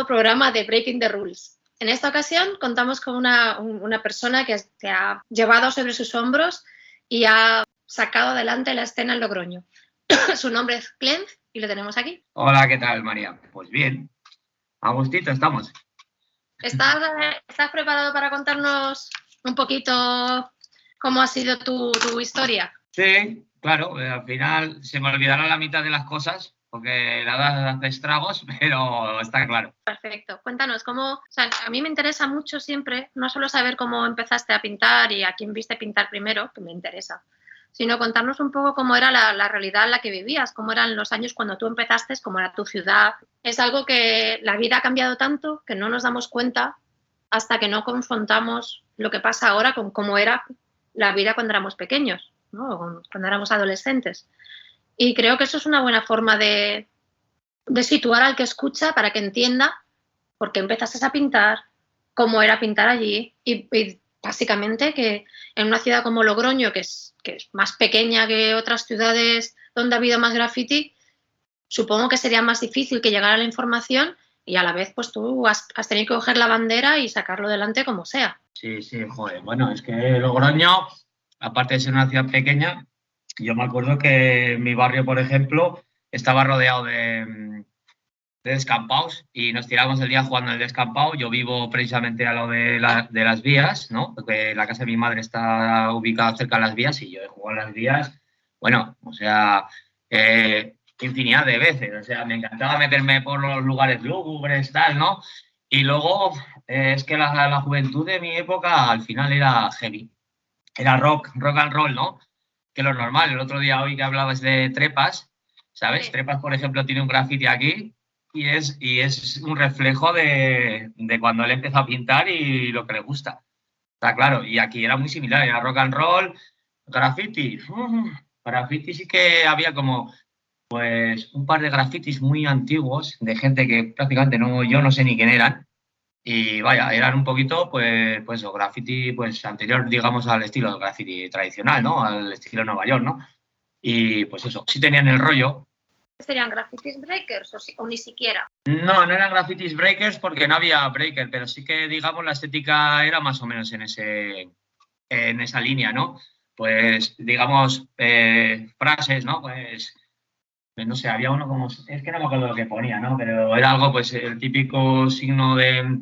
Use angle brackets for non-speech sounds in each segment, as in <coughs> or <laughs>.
a nuevo programa de Breaking the Rules. En esta ocasión contamos con una, persona que, se ha llevado sobre sus hombros y ha sacado adelante la escena en Logroño. <coughs> Su nombre es Clem y lo tenemos aquí. Hola, ¿qué tal, María? Pues bien, Agustito, estamos. ¿Estás, ¿Estás preparado para contarnos un poquito cómo ha sido tu, tu historia? Sí, claro, eh, al final se me olvidará la mitad de las cosas, porque la hace estragos, <laughs> pero está claro. Perfecto. Cuéntanos, cómo, o sea, a mí me interesa mucho siempre, no solo saber cómo empezaste a pintar y a quién viste pintar primero, que me interesa, sino contarnos un poco cómo era la, realidad en la que vivías, cómo eran los años cuando tú empezaste, cómo era tu ciudad. Es algo que la vida ha cambiado tanto que no nos damos cuenta hasta que no confrontamos lo que pasa ahora con cómo era la vida cuando éramos pequeños, ¿no? cuando éramos adolescentes. Y creo que eso es una buena forma de, situar al que escucha para que entienda por qué empezaste a pintar, cómo era pintar allí y, básicamente que en una ciudad como Logroño, que es, que es más pequeña que otras ciudades donde ha habido más graffiti, supongo que sería más difícil que llegara la información y a la vez pues tú has, has, tenido que coger la bandera y sacarlo delante como sea. Sí, sí, joder. Bueno, es que Logroño, aparte de ser una ciudad pequeña, yo me acuerdo que mi barrio, por ejemplo, estaba rodeado de, descampados y nos tiramos el día jugando en el descampado. Yo vivo precisamente a lo de, las vías, ¿no? Porque la casa de mi madre está ubicada cerca de las vías y yo he jugado en las vías, bueno, o sea, eh, infinidad de veces. O sea, me encantaba meterme por los lugares lúgubres, tal, ¿no? Y luego eh, es que la, la, juventud de mi época al final era heavy. Era rock, rock and roll, ¿no? Que lo normal. El otro día hoy que hablabas de trepas, ¿sabes? Trepas, por ejemplo, tiene un graffiti aquí y es, y es un reflejo de, cuando él empezó a pintar y lo que le gusta. Está claro, y aquí era muy similar, era rock and roll, graffiti. graffiti sí que había como pues un par de grafitis muy antiguos de gente que prácticamente no, yo no sé ni quién eran, y vaya, eran un poquito, pues, pues, graffiti, pues, anterior, digamos, al estilo graffiti tradicional, ¿no? Al estilo Nueva York, ¿no? Y pues eso, sí tenían el rollo. ¿Serían graffitis breakers o, ni siquiera? No, no eran graffitis breakers porque no había breaker, pero sí que, digamos, la estética era más o menos en, ese, en esa línea, ¿no? Pues, digamos, eh, frases, ¿no? Pues no sé, había uno como, es que no me acuerdo lo que ponía, ¿no? Pero era algo, pues, el típico signo de,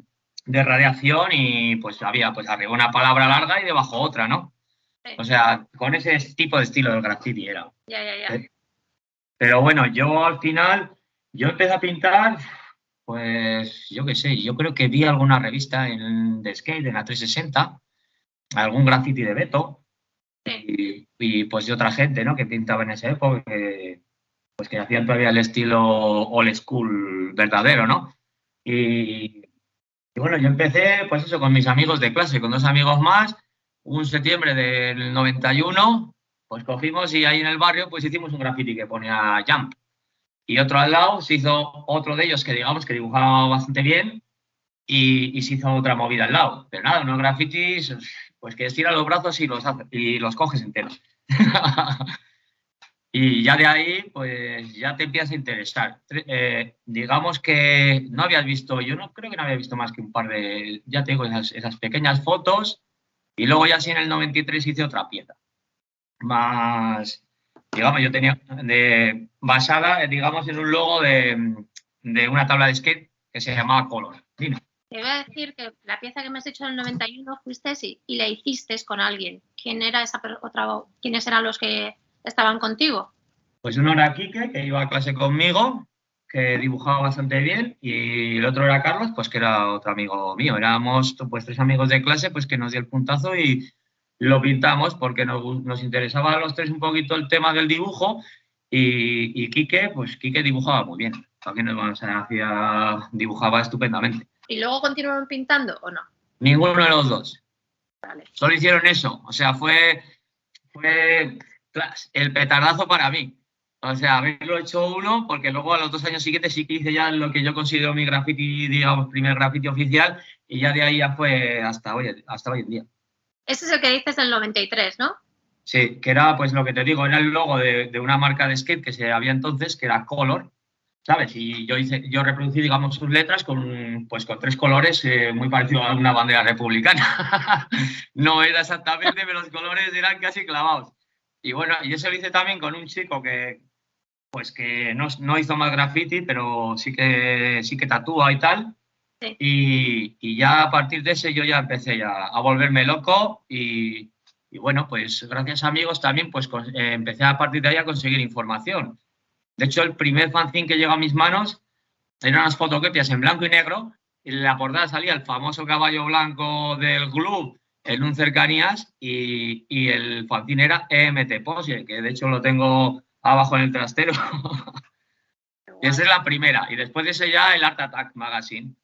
de radiación y pues había pues arriba una palabra larga y debajo otra, ¿no? O sea, con ese tipo de estilo del graffiti era. Ya, ya, ya. Pero bueno, yo al final, yo empecé a pintar, pues yo qué sé, yo creo que vi alguna revista en, de skate, en la 360, algún graffiti de Beto y, y, pues de otra gente, ¿no? Que pintaba en esa época, que, pues que hacían todavía el estilo old school verdadero, ¿no? Y, y bueno, yo empecé, pues eso, con mis amigos de clase, con dos amigos más. Un septiembre del 91, pues cogimos y ahí en el barrio, pues hicimos un graffiti que ponía Jump. Y otro al lado se hizo otro de ellos que digamos que dibujaba bastante bien y, se hizo otra movida al lado. Pero nada, unos grafitis, pues que estira los brazos y los, y los coges enteros. <laughs> Y ya de ahí, pues ya te empiezas a interesar. Eh, digamos que no habías visto, yo no creo que no había visto más que un par de, ya te digo, esas, pequeñas fotos. Y luego ya sí en el 93 hice otra pieza. Más, digamos, yo tenía de, basada, digamos, en un logo de, de una tabla de skate que se llamaba Color. Te iba a decir que la pieza que me has hecho en el 91 fuiste y, y la hiciste con alguien. ¿Quién era esa otra? ¿Quiénes eran los que estaban contigo? Pues uno era Quique, que iba a clase conmigo, que dibujaba bastante bien, y el otro era Carlos, pues que era otro amigo mío. Éramos pues tres amigos de clase, pues que nos dio el puntazo y lo pintamos porque nos, interesaba a los tres un poquito el tema del dibujo y, y Quique, pues Quique dibujaba muy bien. Aquí nos hacía, dibujaba estupendamente. ¿Y luego continuaron pintando o no? Ninguno de los dos. Solo hicieron eso. O sea, fue, fue el petardazo para mí. O sea, haberlo hecho uno, porque luego a los dos años siguientes sí que hice ya lo que yo considero mi graffiti, digamos, primer graffiti oficial, y ya de ahí ya fue hasta hoy, hasta hoy en día. Ese es el que dices del 93, ¿no? Sí, que era, pues lo que te digo, era el logo de, una marca de skate que se había entonces, que era Color, ¿sabes? Y yo hice, yo reproducí, digamos, sus letras con, pues, con tres colores eh, muy parecidos a una bandera republicana. <laughs> no era exactamente, pero los colores eran casi clavados. Y bueno, yo se lo hice también con un chico que, pues que no, no hizo más graffiti, pero sí que, sí que tatúa y tal. Y, y, ya a partir de ese yo ya empecé ya a volverme loco y, y bueno, pues gracias a amigos también pues eh, empecé a partir de ahí a conseguir información. De hecho, el primer fanzine que llegó a mis manos eran unas fotocopias en blanco y negro. Y en la portada salía el famoso caballo blanco del club en un cercanías y, y el fanzine era EMT Pose, que de hecho lo tengo abajo en el trastero. <laughs> esa es la primera. Y después de ese ya el Art Attack Magazine.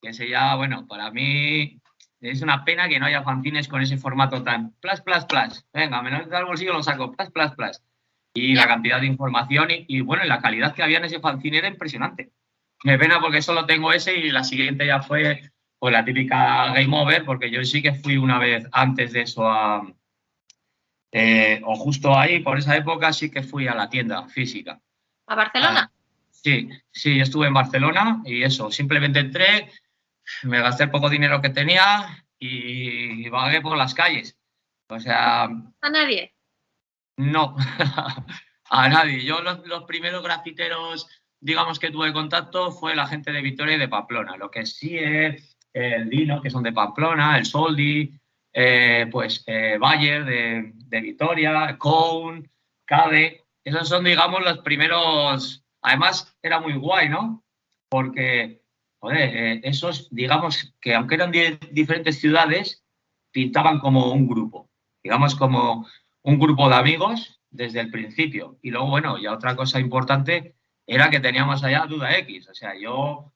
Que ese ya, bueno, para mí es una pena que no haya fanzines con ese formato tan plas, plas, plas. Venga, me lo al bolsillo, lo saco, plas, plas, plas y la cantidad de información y, bueno, la calidad que había en ese fanzine era impresionante. Me pena porque solo tengo ese y la siguiente ya fue pues, la típica Game Over, porque yo sí que fui una vez antes de eso a... Eh, o justo ahí, por esa época, sí que fui a la tienda física. ¿A Barcelona? Ah, sí, sí, estuve en Barcelona y eso, simplemente entré, me gasté el poco dinero que tenía y vagué por las calles. O sea... ¿A nadie? No, <laughs> a nadie. Yo los, primeros grafiteros, digamos, que tuve contacto fue la gente de Vitoria y de Pamplona. Lo que sí es el Dino, que son de Pamplona, el Soldi, eh, pues eh, Bayer de, de Vitoria, Cone, Cade. Esos son, digamos, los primeros. Además, era muy guay, ¿no? Porque, joder, eh, esos, digamos, que aunque eran diferentes ciudades, pintaban como un grupo. Digamos, como un grupo de amigos desde el principio. Y luego, bueno, ya otra cosa importante era que teníamos allá Duda X. O sea, yo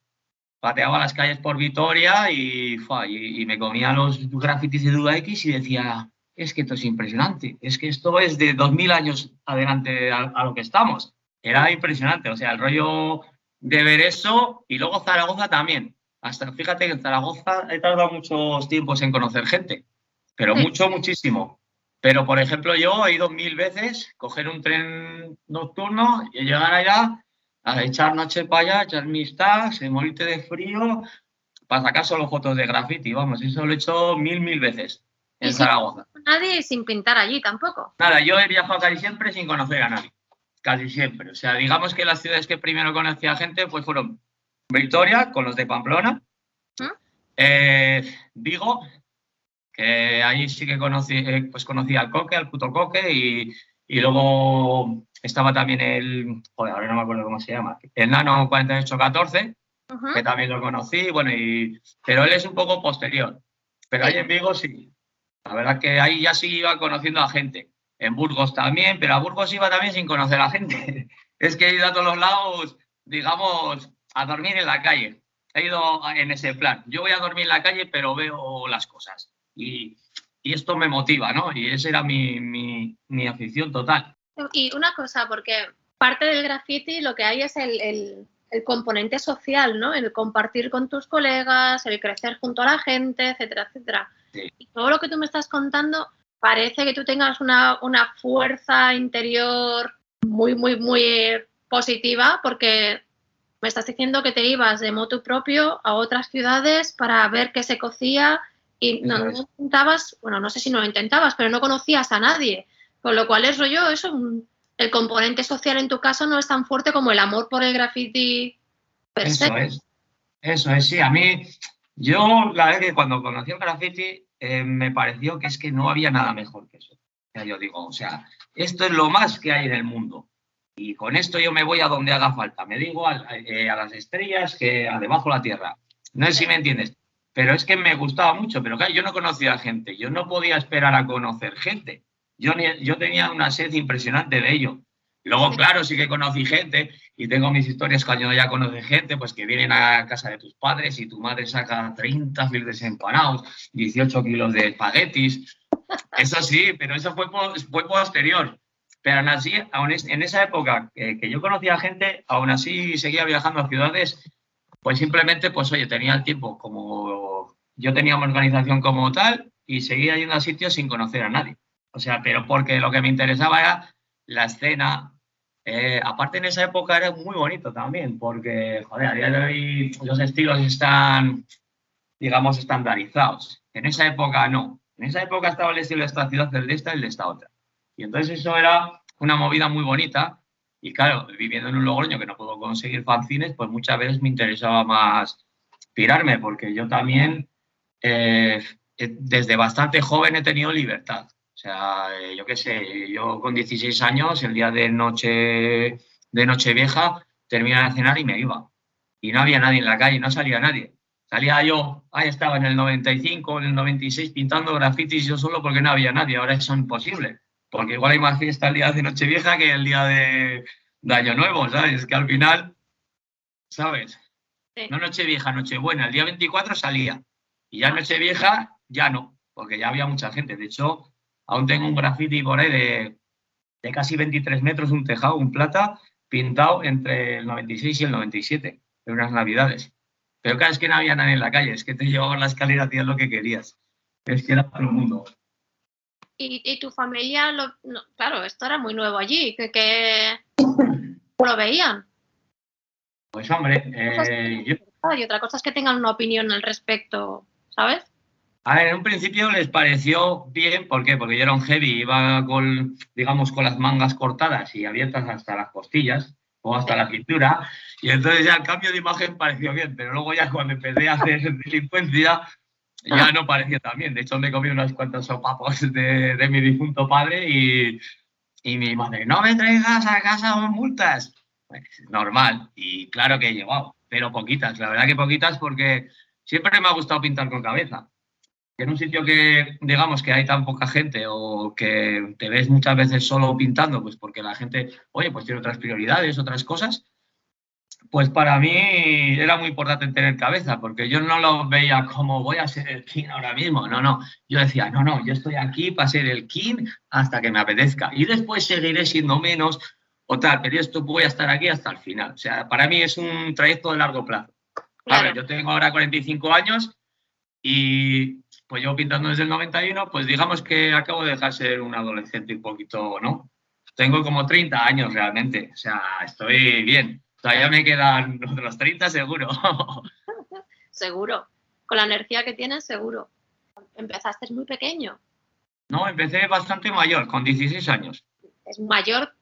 pateaba las calles por Vitoria y, y, me comía los grafitis de Duda X y decía, es que esto es impresionante, es que esto es de 2000 años adelante a, lo que estamos. Era impresionante, o sea, el rollo de ver eso y luego Zaragoza también. Hasta fíjate que en Zaragoza he tardado muchos tiempos en conocer gente, pero mucho, muchísimo. Pero, por ejemplo, yo he ido mil veces coger un tren nocturno y llegar allá a echar noche para allá, echar mis tags, morirte de frío, para sacar solo fotos de graffiti. Vamos, eso lo he hecho mil, mil veces en Zaragoza. Nadie sin pintar allí tampoco. Nada, yo he viajado casi siempre sin conocer a nadie. Casi siempre. O sea, digamos que las ciudades que primero conocí a gente pues fueron Victoria, con los de Pamplona, ¿Mm? eh, Vigo, que ahí sí que conocí, eh, pues conocí al Coque, al puto Coque, y, y luego estaba también el, joder, ahora no me acuerdo cómo se llama, el Nano 4814, que también lo conocí, bueno, y, pero él es un poco posterior. Pero ahí en Vigo sí, la verdad que ahí ya sí iba conociendo a gente. En Burgos también, pero a Burgos iba también sin conocer a gente. <laughs> es que he ido a todos los lados, digamos, a dormir en la calle. He ido en ese plan. Yo voy a dormir en la calle, pero veo las cosas y, esto me motiva, ¿no? Y esa era mi, afición total. Y una cosa, porque parte del graffiti lo que hay es el, componente social, ¿no? El compartir con tus colegas, el crecer junto a la gente, etcétera, etcétera. Y todo lo que tú me estás contando parece que tú tengas una, una fuerza interior muy, muy, muy positiva porque me estás diciendo que te ibas de moto propio a otras ciudades para ver qué se cocía y no, intentabas, bueno, no sé si no lo intentabas, pero no conocías a nadie. Con lo cual es rollo, eso, el componente social en tu caso no es tan fuerte como el amor por el graffiti Eso es. Eso es, sí. A mí, yo la verdad que cuando conocí el graffiti eh, me pareció que es que no había nada mejor que eso. Ya yo digo, o sea, esto es lo más que hay en el mundo. Y con esto yo me voy a donde haga falta. Me digo a, eh, a las estrellas que a debajo de la tierra. No sé si me entiendes. Pero es que me gustaba mucho, pero claro, yo no conocía a gente, yo no podía esperar a conocer gente. Yo, yo tenía una sed impresionante de ello. Luego, claro, sí que conocí gente y tengo mis historias cuando ya conocí gente, pues que vienen a casa de tus padres y tu madre saca 30 filetes empanados, 18 kilos de espaguetis. Eso sí, pero eso fue, fue posterior. Pero aún así, en esa época que, que yo conocía gente, aún así seguía viajando a ciudades pues simplemente, pues oye, tenía el tiempo como yo tenía una organización como tal y seguía yendo a sitios sin conocer a nadie. O sea, pero porque lo que me interesaba era la escena, Eh, aparte en esa época era muy bonito también, porque, joder, a día de hoy los estilos están, digamos, estandarizados. En esa época no. En esa época estaba el estilo de esta ciudad, el de esta el de esta otra. Y entonces eso era una movida muy bonita. Y claro, viviendo en un Logroño que no puedo conseguir fanzines, pues muchas veces me interesaba más pirarme, porque yo también eh, desde bastante joven he tenido libertad. Sea, eh, yo qué sé, yo con 16 años, el día de noche de Nochevieja, terminaba de cenar y me iba. Y no había nadie en la calle, no salía nadie. Salía yo, ahí estaba en el 95, en el 96, pintando grafitis yo solo porque no había nadie. Ahora eso es imposible. Porque igual hay más fiesta el día de Nochevieja que el día de, Año Nuevo, ¿sabes? Es que al final, ¿sabes? No Nochevieja, Nochebuena. El día 24 salía. Y ya Nochevieja, ya no, porque ya había mucha gente. De hecho, Aún tengo un graffiti por ahí de, casi 23 metros, un tejado, un plata, pintado entre el 96 y el 97, de unas navidades. Pero cada vez que no había nadie en la calle, es que te llevaban la escalera, hacías lo que querías. Es que era para el mundo. ¿Y, tu familia, lo, claro, esto era muy nuevo allí, que, lo veían? Pues hombre, eh, y otra cosa es que tengan una opinión al respecto, ¿sabes? A ver, en un principio les pareció bien, ¿por qué? Porque yo era un heavy, iba con, digamos, con las mangas cortadas y abiertas hasta las costillas o hasta la cintura, y entonces ya el cambio de imagen pareció bien, pero luego ya cuando empecé a hacer <laughs> delincuencia ya no parecía tan bien. De hecho, me comí unas cuantas sopapos de, de mi difunto padre y, y, mi madre, no me traigas a casa multas. Pues, normal, y claro que he llevado, pero poquitas, la verdad que poquitas porque siempre me ha gustado pintar con cabeza en un sitio que, digamos, que hay tan poca gente o que te ves muchas veces solo pintando, pues porque la gente, oye, pues tiene otras prioridades, otras cosas, pues para mí era muy importante tener cabeza, porque yo no lo veía como voy a ser el king ahora mismo, no, no, yo decía, no, no, yo estoy aquí para ser el king hasta que me apetezca y después seguiré siendo menos o tal, pero esto voy a estar aquí hasta el final. O sea, para mí es un trayecto de largo plazo. Claro. yo tengo ahora 45 años y pues yo pintando desde el 91, pues digamos que acabo de dejar ser un adolescente un poquito, ¿no? Tengo como 30 años realmente, o sea, estoy bien. Todavía me quedan <laughs> otros 30 seguro. <laughs> seguro. Con la energía que tienes, seguro. Empezaste muy pequeño. No, empecé bastante mayor, con 16 años. Es mayor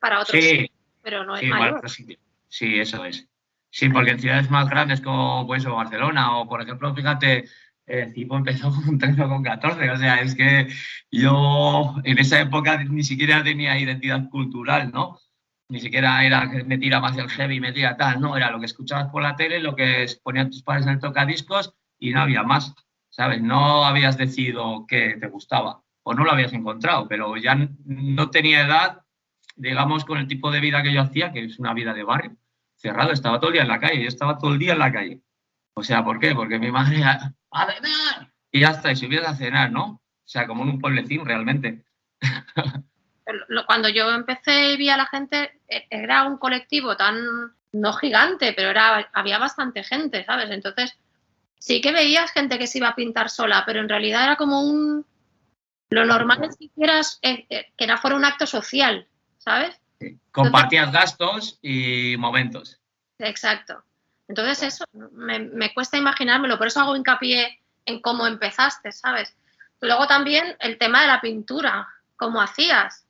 para otros, sí, pero no es mayor. sí, eso es. Sí, porque en ciudades más grandes como pues, Barcelona o, por ejemplo, fíjate, el tipo empezó con 13 o con 14. O sea, es que yo en esa época ni siquiera tenía identidad cultural, ¿no? Ni siquiera era que me tira más el heavy, me tira tal, no, era lo que escuchabas por la tele, lo que ponían tus padres en el tocadiscos y no había más, ¿sabes? No habías decidido que te gustaba o no lo habías encontrado, pero ya no tenía edad, digamos, con el tipo de vida que yo hacía, que es una vida de barrio, cerrado, estaba todo el día en la calle, yo estaba todo el día en la calle. O sea, ¿por qué? Porque mi madre a cenar. Y ya está, y si hubieras a cenar, ¿no? O sea, como en un pueblecín realmente. Cuando yo empecé y vi a la gente, e, era un colectivo tan, no gigante, pero era, había bastante gente, ¿sabes? Entonces, sí que veías gente que se iba a pintar sola, pero en realidad era como un... Lo normal es que hicieras, eh, eh, que era fuera un acto social, ¿sabes? Compartías gastos y momentos. Exacto. Entonces eso me, cuesta imaginármelo, por eso hago hincapié en cómo empezaste, ¿sabes? Luego también el tema de la pintura, ¿cómo hacías?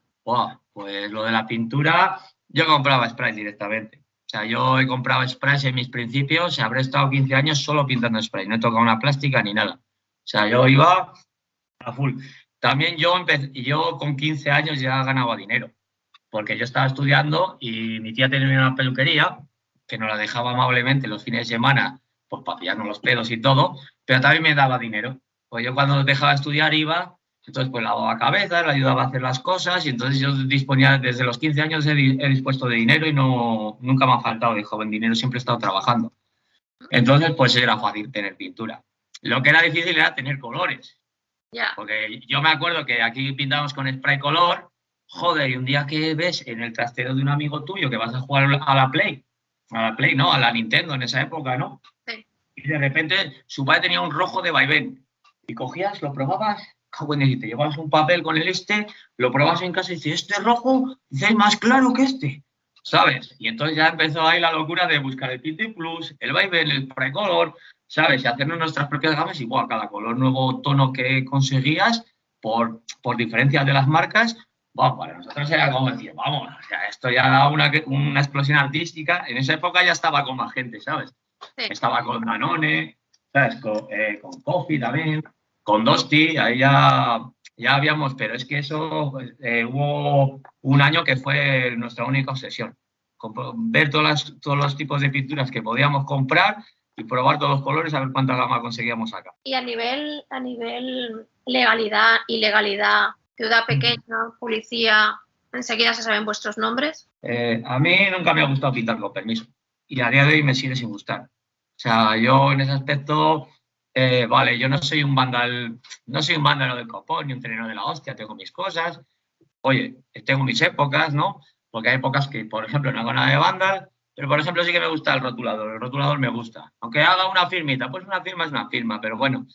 pues lo de la pintura, yo compraba spray directamente. O sea, yo he comprado sprays en mis principios, habré estado 15 años solo pintando spray, no he tocado una plástica ni nada. O sea, yo iba a full. También yo, yo con 15 años ya ganaba dinero, porque yo estaba estudiando y mi tía tenía una peluquería que nos la dejaba amablemente los fines de semana, pues para pillarnos los pelos y todo, pero también me daba dinero. Pues yo cuando dejaba de estudiar iba, entonces pues lavaba cabeza, le ayudaba a hacer las cosas y entonces yo disponía, desde los 15 años he, dispuesto de dinero y no, nunca me ha faltado de joven dinero, siempre he estado trabajando. Entonces pues era fácil tener pintura. Lo que era difícil era tener colores. Porque yo me acuerdo que aquí pintábamos con spray color, joder, y un día que ves en el trastero de un amigo tuyo que vas a jugar a la Play a la Play, ¿no? A la Nintendo en esa época, ¿no? Sí. Y de repente su padre tenía un rojo de vaivén. Y cogías, lo probabas, y te llevabas un papel con el este, lo probabas en casa y dices, este rojo, es más claro que este. ¿sabes? Y entonces ya empezó ahí la locura de buscar el Pinty Plus, el Vibe, el Precolor, ¿sabes? Y hacernos nuestras propias gamas y, cada color nuevo tono que conseguías, por, por diferencias de las marcas, bueno, para nosotros era como decir, vamos, o sea, esto ya era una, una explosión artística. En esa época ya estaba con más gente, ¿sabes? Estaba con Danone, ¿sabes? Con, eh, con Coffee también, con Dosti, ahí ya, ya habíamos, pero es que eso, eh, hubo un año que fue nuestra única obsesión. Ver todas todos los tipos de pinturas que podíamos comprar y probar todos los colores a ver cuánta gama conseguíamos acá. Y a nivel, a nivel legalidad, ilegalidad, ciudad pequeña, policía, enseguida se saben vuestros nombres. Eh, a mí nunca me ha gustado pintar con permiso y a día de hoy me sigue sin gustar. O sea, yo en ese aspecto, eh, vale, yo no soy un vandal, no soy un vándalo del copón ni un trenero de la hostia, tengo mis cosas. Oye, tengo mis épocas, ¿no? Porque hay épocas que, por ejemplo, no hago nada de vandal, pero, por ejemplo, sí que me gusta el rotulador. El rotulador me gusta. Aunque haga una firmita, pues una firma es una firma. Pero bueno,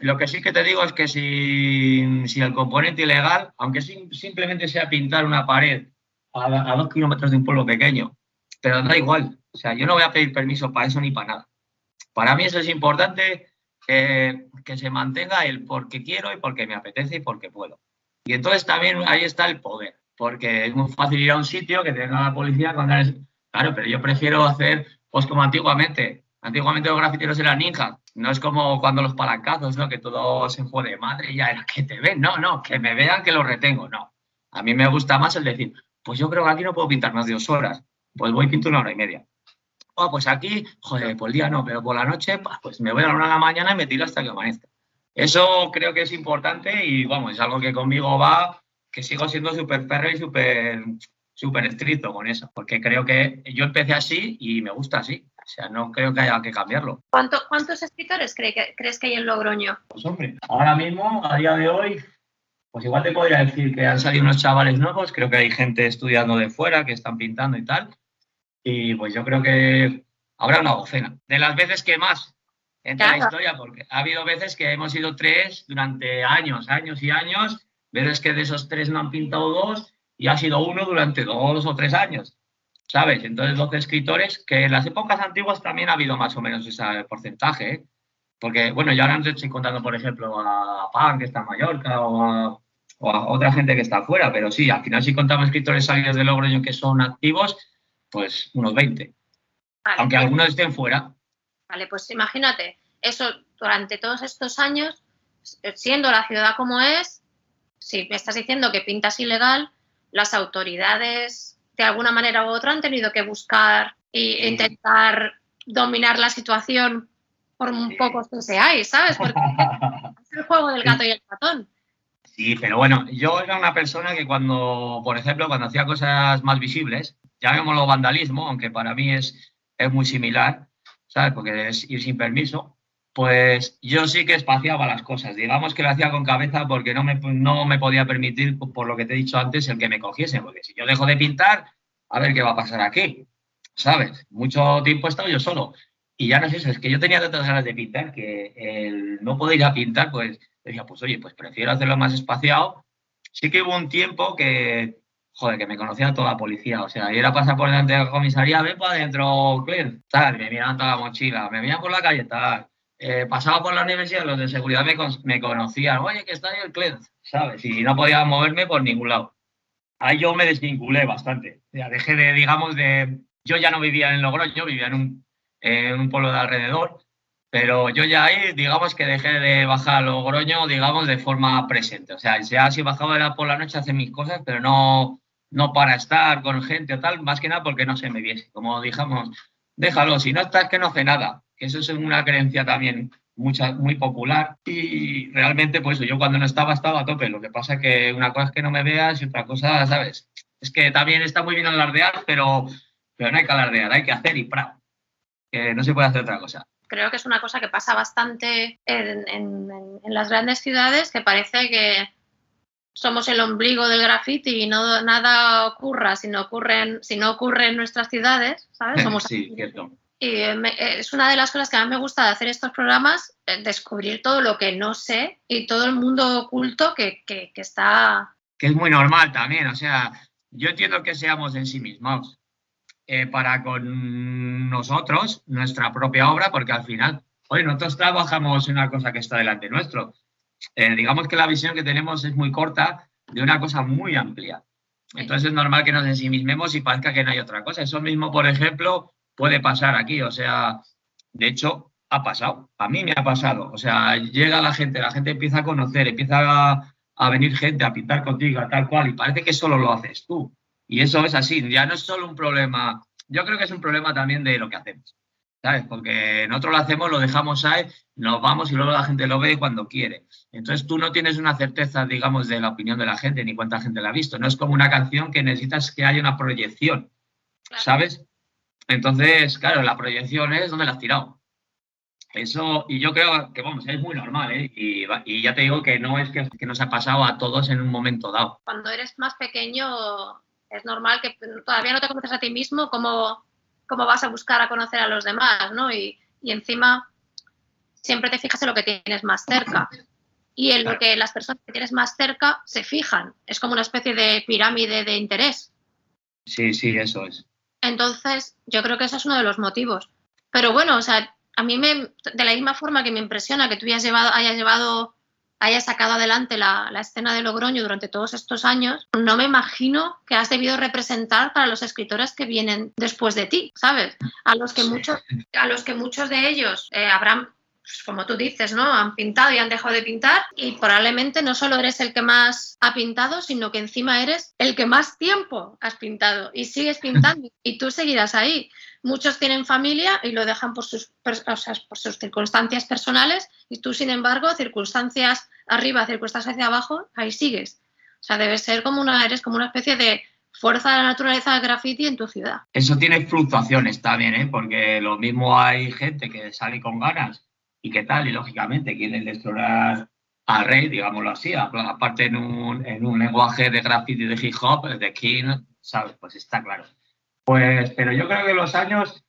lo que sí que te digo es que si, si el componente ilegal, aunque simplemente sea pintar una pared a, dos kilómetros de un pueblo pequeño, pero da igual. O sea, yo no voy a pedir permiso para eso ni para nada. Para mí eso es importante que se mantenga el porque quiero y porque me apetece y porque puedo. Y entonces también ahí está el poder, porque es muy fácil ir a un sitio que tenga la policía cuando eres Claro, pero yo prefiero hacer, pues como antiguamente. Antiguamente los grafiteros eran ninjas. No es como cuando los palancazos, ¿no? Que todo se fue de madre y ya era que te ven. No, no, que me vean que lo retengo. No. A mí me gusta más el decir, pues yo creo que aquí no puedo pintar más de dos horas. Pues voy y pinto una hora y media. Oh, pues aquí, joder, por el día no, pero por la noche, pues me voy a la una de la mañana y me tiro hasta que amanezca. Eso creo que es importante y, vamos, es algo que conmigo va, que sigo siendo súper férreo y súper súper estricto con eso, porque creo que yo empecé así y me gusta así. O sea, no creo que haya que cambiarlo. ¿Cuántos escritores crees que hay en Logroño? Pues hombre, ahora mismo, a día de hoy, pues igual te podría decir que han salido unos chavales nuevos, creo que hay gente estudiando de fuera que están pintando y tal. Y pues yo creo que habrá una docena. De las veces que más entra la historia, porque ha habido veces que hemos ido tres durante años, años y años, veces que de esos tres no han pintado dos y ha sido uno durante dos o tres años, ¿sabes? Entonces, 12 escritores, que en las épocas antiguas también ha habido más o menos ese porcentaje, ¿eh? porque, bueno, yo ahora estoy contando, por ejemplo, a Pan, que está en Mallorca, o a, otra gente que está afuera, pero sí, al final si contamos escritores salidos de Logroño que son activos, pues unos 20, aunque algunos estén fuera. Vale, pues imagínate, eso durante todos estos años, siendo la ciudad como es, si me estás diciendo que pintas ilegal, las autoridades de alguna manera u otra han tenido que buscar e intentar dominar la situación por un poco que seáis, ¿sabes? Porque <laughs> es el juego del gato y el ratón. Sí, pero bueno, yo era una persona que cuando, por ejemplo, cuando hacía cosas más visibles, llamémoslo vandalismo, aunque para mí es, es muy similar, ¿sabes? Porque es ir sin permiso, pues yo sí que espaciaba las cosas. Digamos que lo hacía con cabeza porque no me, no me podía permitir, por lo que te he dicho antes, el que me cogiese. Porque si yo dejo de pintar, a ver qué va a pasar aquí. ¿Sabes? Mucho tiempo he estado yo solo. Y ya no sé, es que yo tenía tantas ganas de pintar que el no poder ir a pintar, pues decía, pues oye, pues prefiero hacerlo más espaciado. Sí que hubo un tiempo que, joder, que me conocía toda la policía. O sea, y era pasar por delante de la comisaría, ven para adentro, Clint, tal, me miraban toda la mochila, me veían por la calle, tal eh, pasaba por la universidad, los de seguridad me, conocían, oye, que está ahí el CLED, ¿sabes? Y no podía moverme por ningún lado. Ahí yo me desvinculé bastante. Ya dejé de, digamos, de... Yo ya no vivía en Logroño, vivía en un, en un pueblo de alrededor, pero yo ya ahí, digamos que dejé de bajar a Logroño, digamos, de forma presente. O sea, ya si bajaba era por la noche a hacer mis cosas, pero no, no para estar con gente o tal, más que nada porque no se me viese. Como dijamos, déjalo, si no estás que no hace nada eso es una creencia también mucha, muy popular y realmente pues yo cuando no estaba estaba a tope. Lo que pasa es que una cosa es que no me veas y otra cosa, ¿sabes? Es que también está muy bien alardear, pero, pero no hay que alardear, hay que hacer y para. Que no se puede hacer otra cosa. Creo que es una cosa que pasa bastante en, en, las grandes ciudades, que parece que somos el ombligo del graffiti y no nada ocurra si no ocurre si no ocurre en nuestras ciudades, ¿sabes? Somos sí, cierto. Y es una de las cosas que más me gusta de hacer estos programas, eh, descubrir todo lo que no sé y todo el mundo oculto que, que, que está... Que es muy normal también, o sea, yo entiendo que seamos en sí mismos, eh, para con nosotros, nuestra propia obra, porque al final, hoy nosotros trabajamos en una cosa que está delante nuestro. Eh, digamos que la visión que tenemos es muy corta de una cosa muy amplia. Entonces es normal que nos ensimismemos y parezca que no hay otra cosa. Eso mismo, por ejemplo, puede pasar aquí. O sea, de hecho, ha pasado. A mí me ha pasado. O sea, llega la gente, la gente empieza a conocer, empieza a, a venir gente a pintar contigo, tal cual, y parece que solo lo haces tú. Y eso es así, ya no es solo un problema, yo creo que es un problema también de lo que hacemos, ¿sabes? Porque nosotros lo hacemos, lo dejamos ahí, nos vamos y luego la gente lo ve cuando quiere. Entonces tú no tienes una certeza, digamos, de la opinión de la gente ni cuánta gente la ha visto. No es como una canción que necesitas que haya una proyección, ¿sabes? Entonces, claro, la proyección es donde la has tirado. Eso, y yo creo que, vamos, es muy normal, ¿eh? Y, y ya te digo que no es que, que, nos ha pasado a todos en un momento dado. Cuando eres más pequeño, es normal que todavía no te conoces a ti mismo, ¿cómo, cómo vas a buscar a conocer a los demás, ¿no? Y, y encima siempre te fijas en lo que tienes más cerca. Y en lo que las personas que tienes más cerca se fijan. Es como una especie de pirámide de interés. Sí, sí, eso es. Entonces, yo creo que eso es uno de los motivos. Pero bueno, o sea, a mí me, de la misma forma que me impresiona que tú hayas llevado, hayas llevado, hayas sacado adelante la, la, escena de Logroño durante todos estos años, no me imagino que has debido representar para los escritores que vienen después de ti, ¿sabes? A los que muchos, a los que muchos de ellos eh, habrán pues, como tú dices, ¿no? Han pintado y han dejado de pintar y probablemente no solo eres el que más ha pintado, sino que encima eres el que más tiempo has pintado y sigues pintando y tú seguirás ahí. Muchos tienen familia y lo dejan por sus, o sea, por sus circunstancias personales y tú, sin embargo, circunstancias arriba, circunstancias hacia abajo, ahí sigues. O sea, debe ser como una, eres como una especie de fuerza de la naturaleza del graffiti en tu ciudad. Eso tiene fluctuaciones también, ¿eh? porque lo mismo hay gente que sale con ganas y qué tal, y lógicamente quieren explorar al rey, digámoslo así, aparte en un, en un lenguaje de graffiti de hip hop, de King, ¿sabes? Pues está claro. Pues, pero yo creo que los años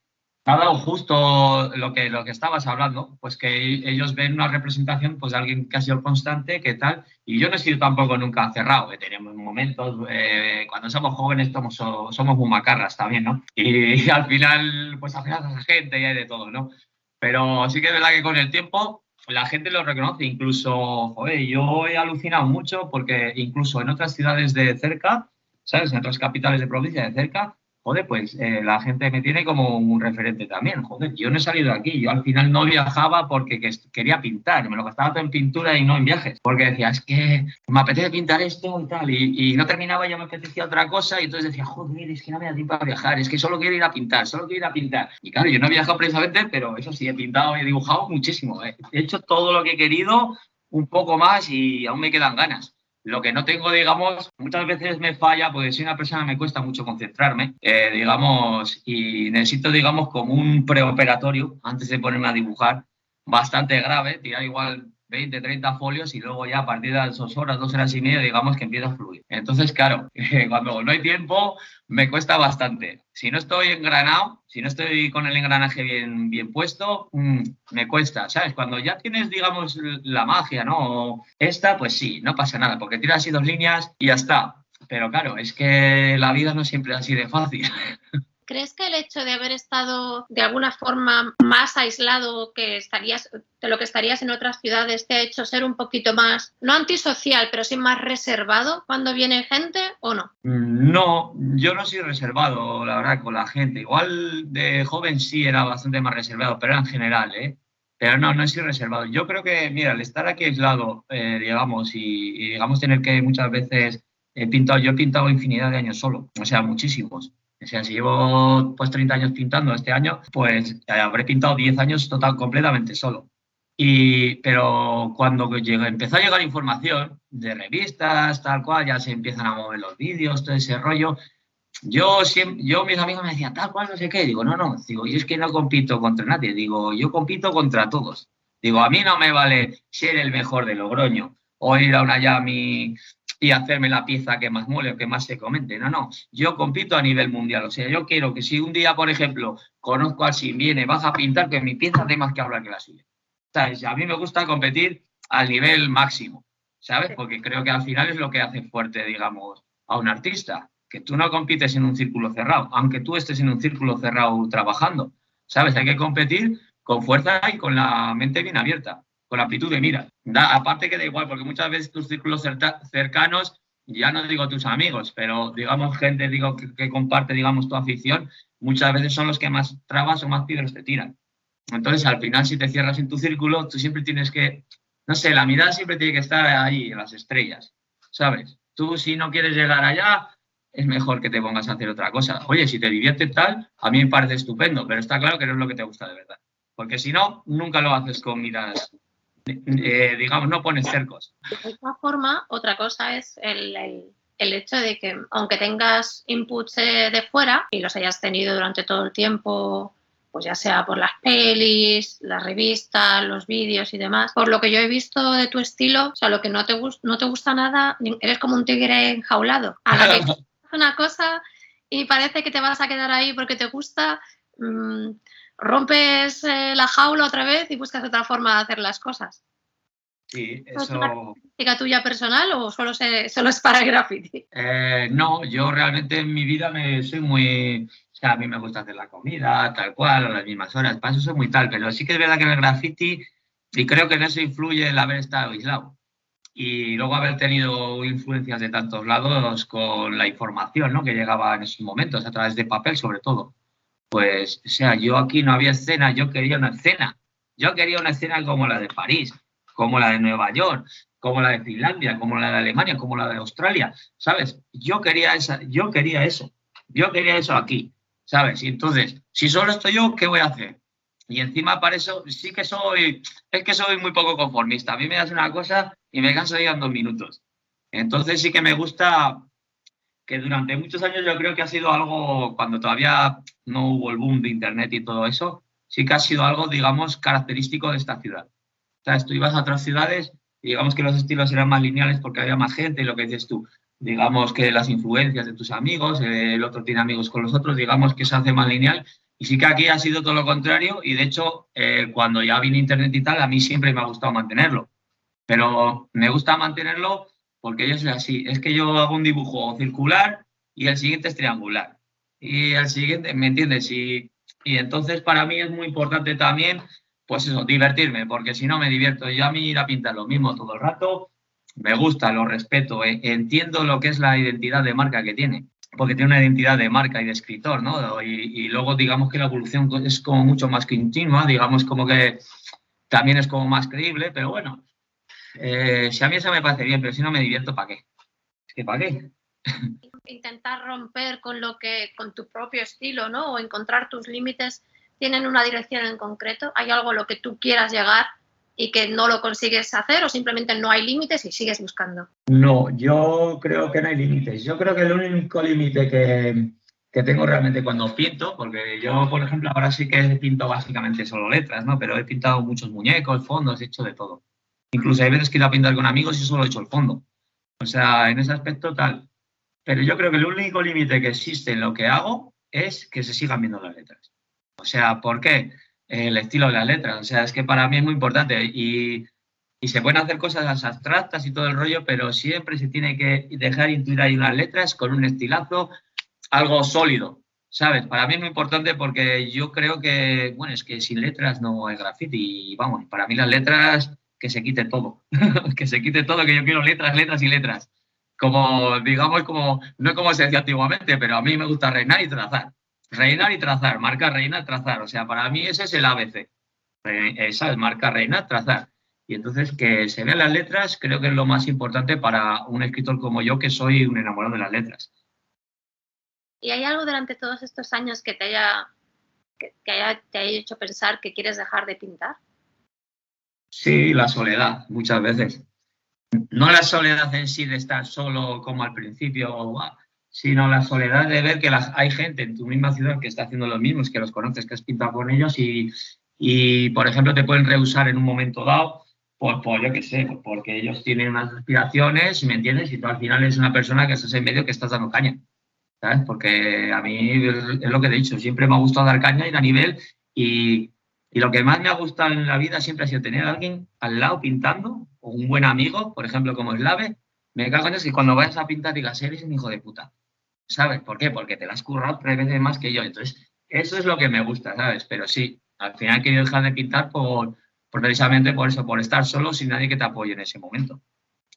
ha dado justo lo que, lo que estabas hablando, pues que ellos ven una representación pues, de alguien que ha sido constante, que tal, y yo no he sido tampoco nunca cerrado, que tenemos momentos, eh, cuando somos jóvenes somos, somos muy macarras también, ¿no? Y, y, al final, pues al final a gente y hay de todo, ¿no? Pero sí que es verdad que con el tiempo la gente lo reconoce, incluso, joder, yo he alucinado mucho porque incluso en otras ciudades de cerca, ¿sabes? En otras capitales de provincia de cerca, joder, pues eh, la gente me tiene como un referente también. Joder, yo no he salido de aquí. Yo al final no viajaba porque quería pintar. Me lo gastaba todo en pintura y no en viajes. Porque decía, es que me apetece pintar esto y tal. Y, no terminaba, ya me apetecía otra cosa. Y entonces decía, joder, es que no me da tiempo para viajar. Es que solo quiero ir a pintar, solo quiero ir a pintar. Y claro, yo no he viajado precisamente, pero eso sí, he pintado y he dibujado muchísimo. He hecho todo lo que he querido, un poco más y aún me quedan ganas. Lo que no tengo, digamos, muchas veces me falla porque soy una persona que me cuesta mucho concentrarme, eh, digamos, y necesito, digamos, como un preoperatorio antes de ponerme a dibujar, bastante grave, tirar igual 20, 30 folios y luego ya a partir de dos horas, dos horas y media, digamos que empieza a fluir. Entonces, claro, <laughs> cuando no hay tiempo, me cuesta bastante. Si no estoy engranado, si no estoy con el engranaje bien, bien puesto, mmm, me cuesta, ¿sabes? Cuando ya tienes, digamos, la magia, ¿no? Esta, pues sí, no pasa nada, porque tiras así dos líneas y ya está. Pero claro, es que la vida no siempre es así de fácil. <laughs> ¿Crees que el hecho de haber estado de alguna forma más aislado que estarías, de lo que estarías en otras ciudades te ha hecho ser un poquito más, no antisocial, pero sí más reservado cuando viene gente o no? No, yo no soy reservado, la verdad, con la gente. Igual de joven sí era bastante más reservado, pero era en general, ¿eh? Pero no, no sido reservado. Yo creo que, mira, el estar aquí aislado, eh, digamos, y, digamos tener que muchas veces he pintado, yo he pintado infinidad de años solo, o sea, muchísimos. O sea, si llevo pues 30 años pintando este año, pues habré pintado 10 años total, completamente solo. Y, pero cuando empezó a llegar información de revistas, tal cual, ya se empiezan a mover los vídeos, todo ese rollo. Yo, siempre, yo mis amigos me decían, tal cual, no sé qué. Digo, no, no, digo, yo es que no compito contra nadie. Digo, yo compito contra todos. Digo, a mí no me vale ser el mejor de Logroño o ir a una Yami y hacerme la pieza que más mole o que más se comente. No, no, yo compito a nivel mundial. O sea, yo quiero que si un día, por ejemplo, conozco a si viene, vas a pintar, que mi pieza dé más que hablar que la suya. ¿Sabes? A mí me gusta competir al nivel máximo, ¿sabes? Porque creo que al final es lo que hace fuerte, digamos, a un artista. que tú no compites en un círculo cerrado, aunque tú estés en un círculo cerrado trabajando, ¿sabes? Hay que competir con fuerza y con la mente bien abierta, con amplitud de mira. Aparte que da igual, porque muchas veces tus círculos cercanos, ya no digo tus amigos, pero digamos gente digo que, comparte, digamos, tu afición, muchas veces son los que más trabas o más piedras te tiran. Entonces, al final, si te cierras en tu círculo, tú siempre tienes que, no sé, la mirada siempre tiene que estar ahí, en las estrellas, ¿sabes? Tú si no quieres llegar allá, es mejor que te pongas a hacer otra cosa. Oye, si te diviertes tal, a mí me parece estupendo, pero está claro que no es lo que te gusta de verdad. Porque si no, nunca lo haces con miradas, eh, digamos, no pones cercos. De esta forma, otra cosa es el, el, hecho de que aunque tengas inputs eh, de fuera y los hayas tenido durante todo el tiempo pues ya sea por las pelis, las revistas, los vídeos y demás. Por lo que yo he visto de tu estilo, o sea, lo que no te, no te gusta nada, eres como un tigre enjaulado. A la que <laughs> una cosa y parece que te vas a quedar ahí porque te gusta, mm, rompes eh, la jaula otra vez y buscas otra forma de hacer las cosas. Sí, eso... ¿Es una tuya personal o solo, solo es para <laughs> graffiti? Eh, no, yo realmente en mi vida me soy muy... O sea, a mí me gusta hacer la comida, tal cual, a las mismas horas, para eso soy muy tal, pero sí que es verdad que en el graffiti, y creo que en eso influye el haber estado aislado y luego haber tenido influencias de tantos lados con la información ¿no? que llegaba en esos momentos, a través de papel sobre todo. Pues, o sea, yo aquí no había escena, yo quería una escena. Yo quería una escena como la de París, como la de Nueva York, como la de Finlandia, como la de Alemania, como la de Australia, ¿sabes? Yo quería, esa, yo quería eso, yo quería eso aquí, ¿sabes? Y entonces, si solo estoy yo, ¿qué voy a hacer? Y encima para eso sí que soy, es que soy muy poco conformista. A mí me das una cosa y me canso de ir en dos minutos. Entonces sí que me gusta que durante muchos años yo creo que ha sido algo, cuando todavía no hubo el boom de Internet y todo eso, sí que ha sido algo, digamos, característico de esta ciudad. O sea, tú ibas a otras ciudades y digamos que los estilos eran más lineales porque había más gente y lo que dices tú, digamos que las influencias de tus amigos, el otro tiene amigos con los otros, digamos que se hace más lineal. Y sí que aquí ha sido todo lo contrario y de hecho eh, cuando ya vine Internet y tal, a mí siempre me ha gustado mantenerlo. Pero me gusta mantenerlo porque yo soy así. Es que yo hago un dibujo circular y el siguiente es triangular. Y el siguiente, ¿me entiendes? Y, y entonces para mí es muy importante también, pues eso, divertirme, porque si no me divierto. Yo a mí ir a pintar lo mismo todo el rato, me gusta, lo respeto, eh, entiendo lo que es la identidad de marca que tiene porque tiene una identidad de marca y de escritor, ¿no? Y, luego digamos que la evolución es como mucho más continua, digamos como que también es como más creíble, pero bueno, eh, si a mí eso me parece bien, pero si no me divierto, ¿para qué? Es que ¿para qué? <laughs> Intentar romper con lo que, con tu propio estilo, ¿no? O encontrar tus límites, ¿tienen una dirección en concreto? ¿Hay algo a lo que tú quieras llegar y que no lo consigues hacer o simplemente no hay límites y sigues buscando? No, yo creo que no hay límites. Yo creo que el único límite que, que, tengo realmente cuando pinto, porque yo, por ejemplo, ahora sí que pinto básicamente solo letras, ¿no? Pero he pintado muchos muñecos, fondos, he hecho de todo. Incluso hay veces que he ido a pintar con amigos y solo he hecho el fondo. O sea, en ese aspecto tal. Pero yo creo que el único límite que existe en lo que hago es que se sigan viendo las letras. O sea, ¿por qué? el estilo de las letras. O sea, es que para mí es muy importante y, se pueden hacer cosas abstractas y todo el rollo, pero siempre se tiene que dejar intuir ahí unas letras con un estilazo, algo sólido. ¿Sabes? Para mí es muy importante porque yo creo que, bueno, es que sin letras no hay graffiti. Y vamos, para mí las letras, que se quite todo. <laughs> que se quite todo, que yo quiero letras, letras y letras. Como, digamos, como, no como se decía antiguamente, pero a mí me gusta reinar y trazar. Reinar y trazar, marca reina, trazar. O sea, para mí ese es el ABC. Esa es marca reina, trazar. Y entonces que se vean las letras creo que es lo más importante para un escritor como yo, que soy un enamorado de las letras. ¿Y hay algo durante todos estos años que te haya, que, haya, te haya hecho pensar que quieres dejar de pintar? Sí, la soledad, muchas veces. No la soledad en sí de estar solo como al principio, sino la soledad de ver que hay gente en tu misma ciudad que está haciendo lo mismo, que los conoces, que has pintado con ellos y, y por ejemplo, te pueden rehusar en un momento dado, por, por yo qué sé, porque ellos tienen unas aspiraciones, ¿me entiendes? Y tú al final eres una persona que estás en medio que estás dando caña, ¿sabes? Porque a mí es lo que he dicho, siempre me ha gustado dar caña, ir a nivel y, y lo que más me ha gustado en la vida siempre ha sido tener a alguien al lado pintando, o un buen amigo, por ejemplo, como Slave, me cago en eso y cuando vayas a pintar digas, eres un hijo de puta ¿sabes? ¿Por qué? Porque te la has currado tres veces más que yo. Entonces, eso es lo que me gusta, ¿sabes? Pero sí, al final querido dejar de pintar por, precisamente por eso, por estar solo sin nadie que te apoye en ese momento.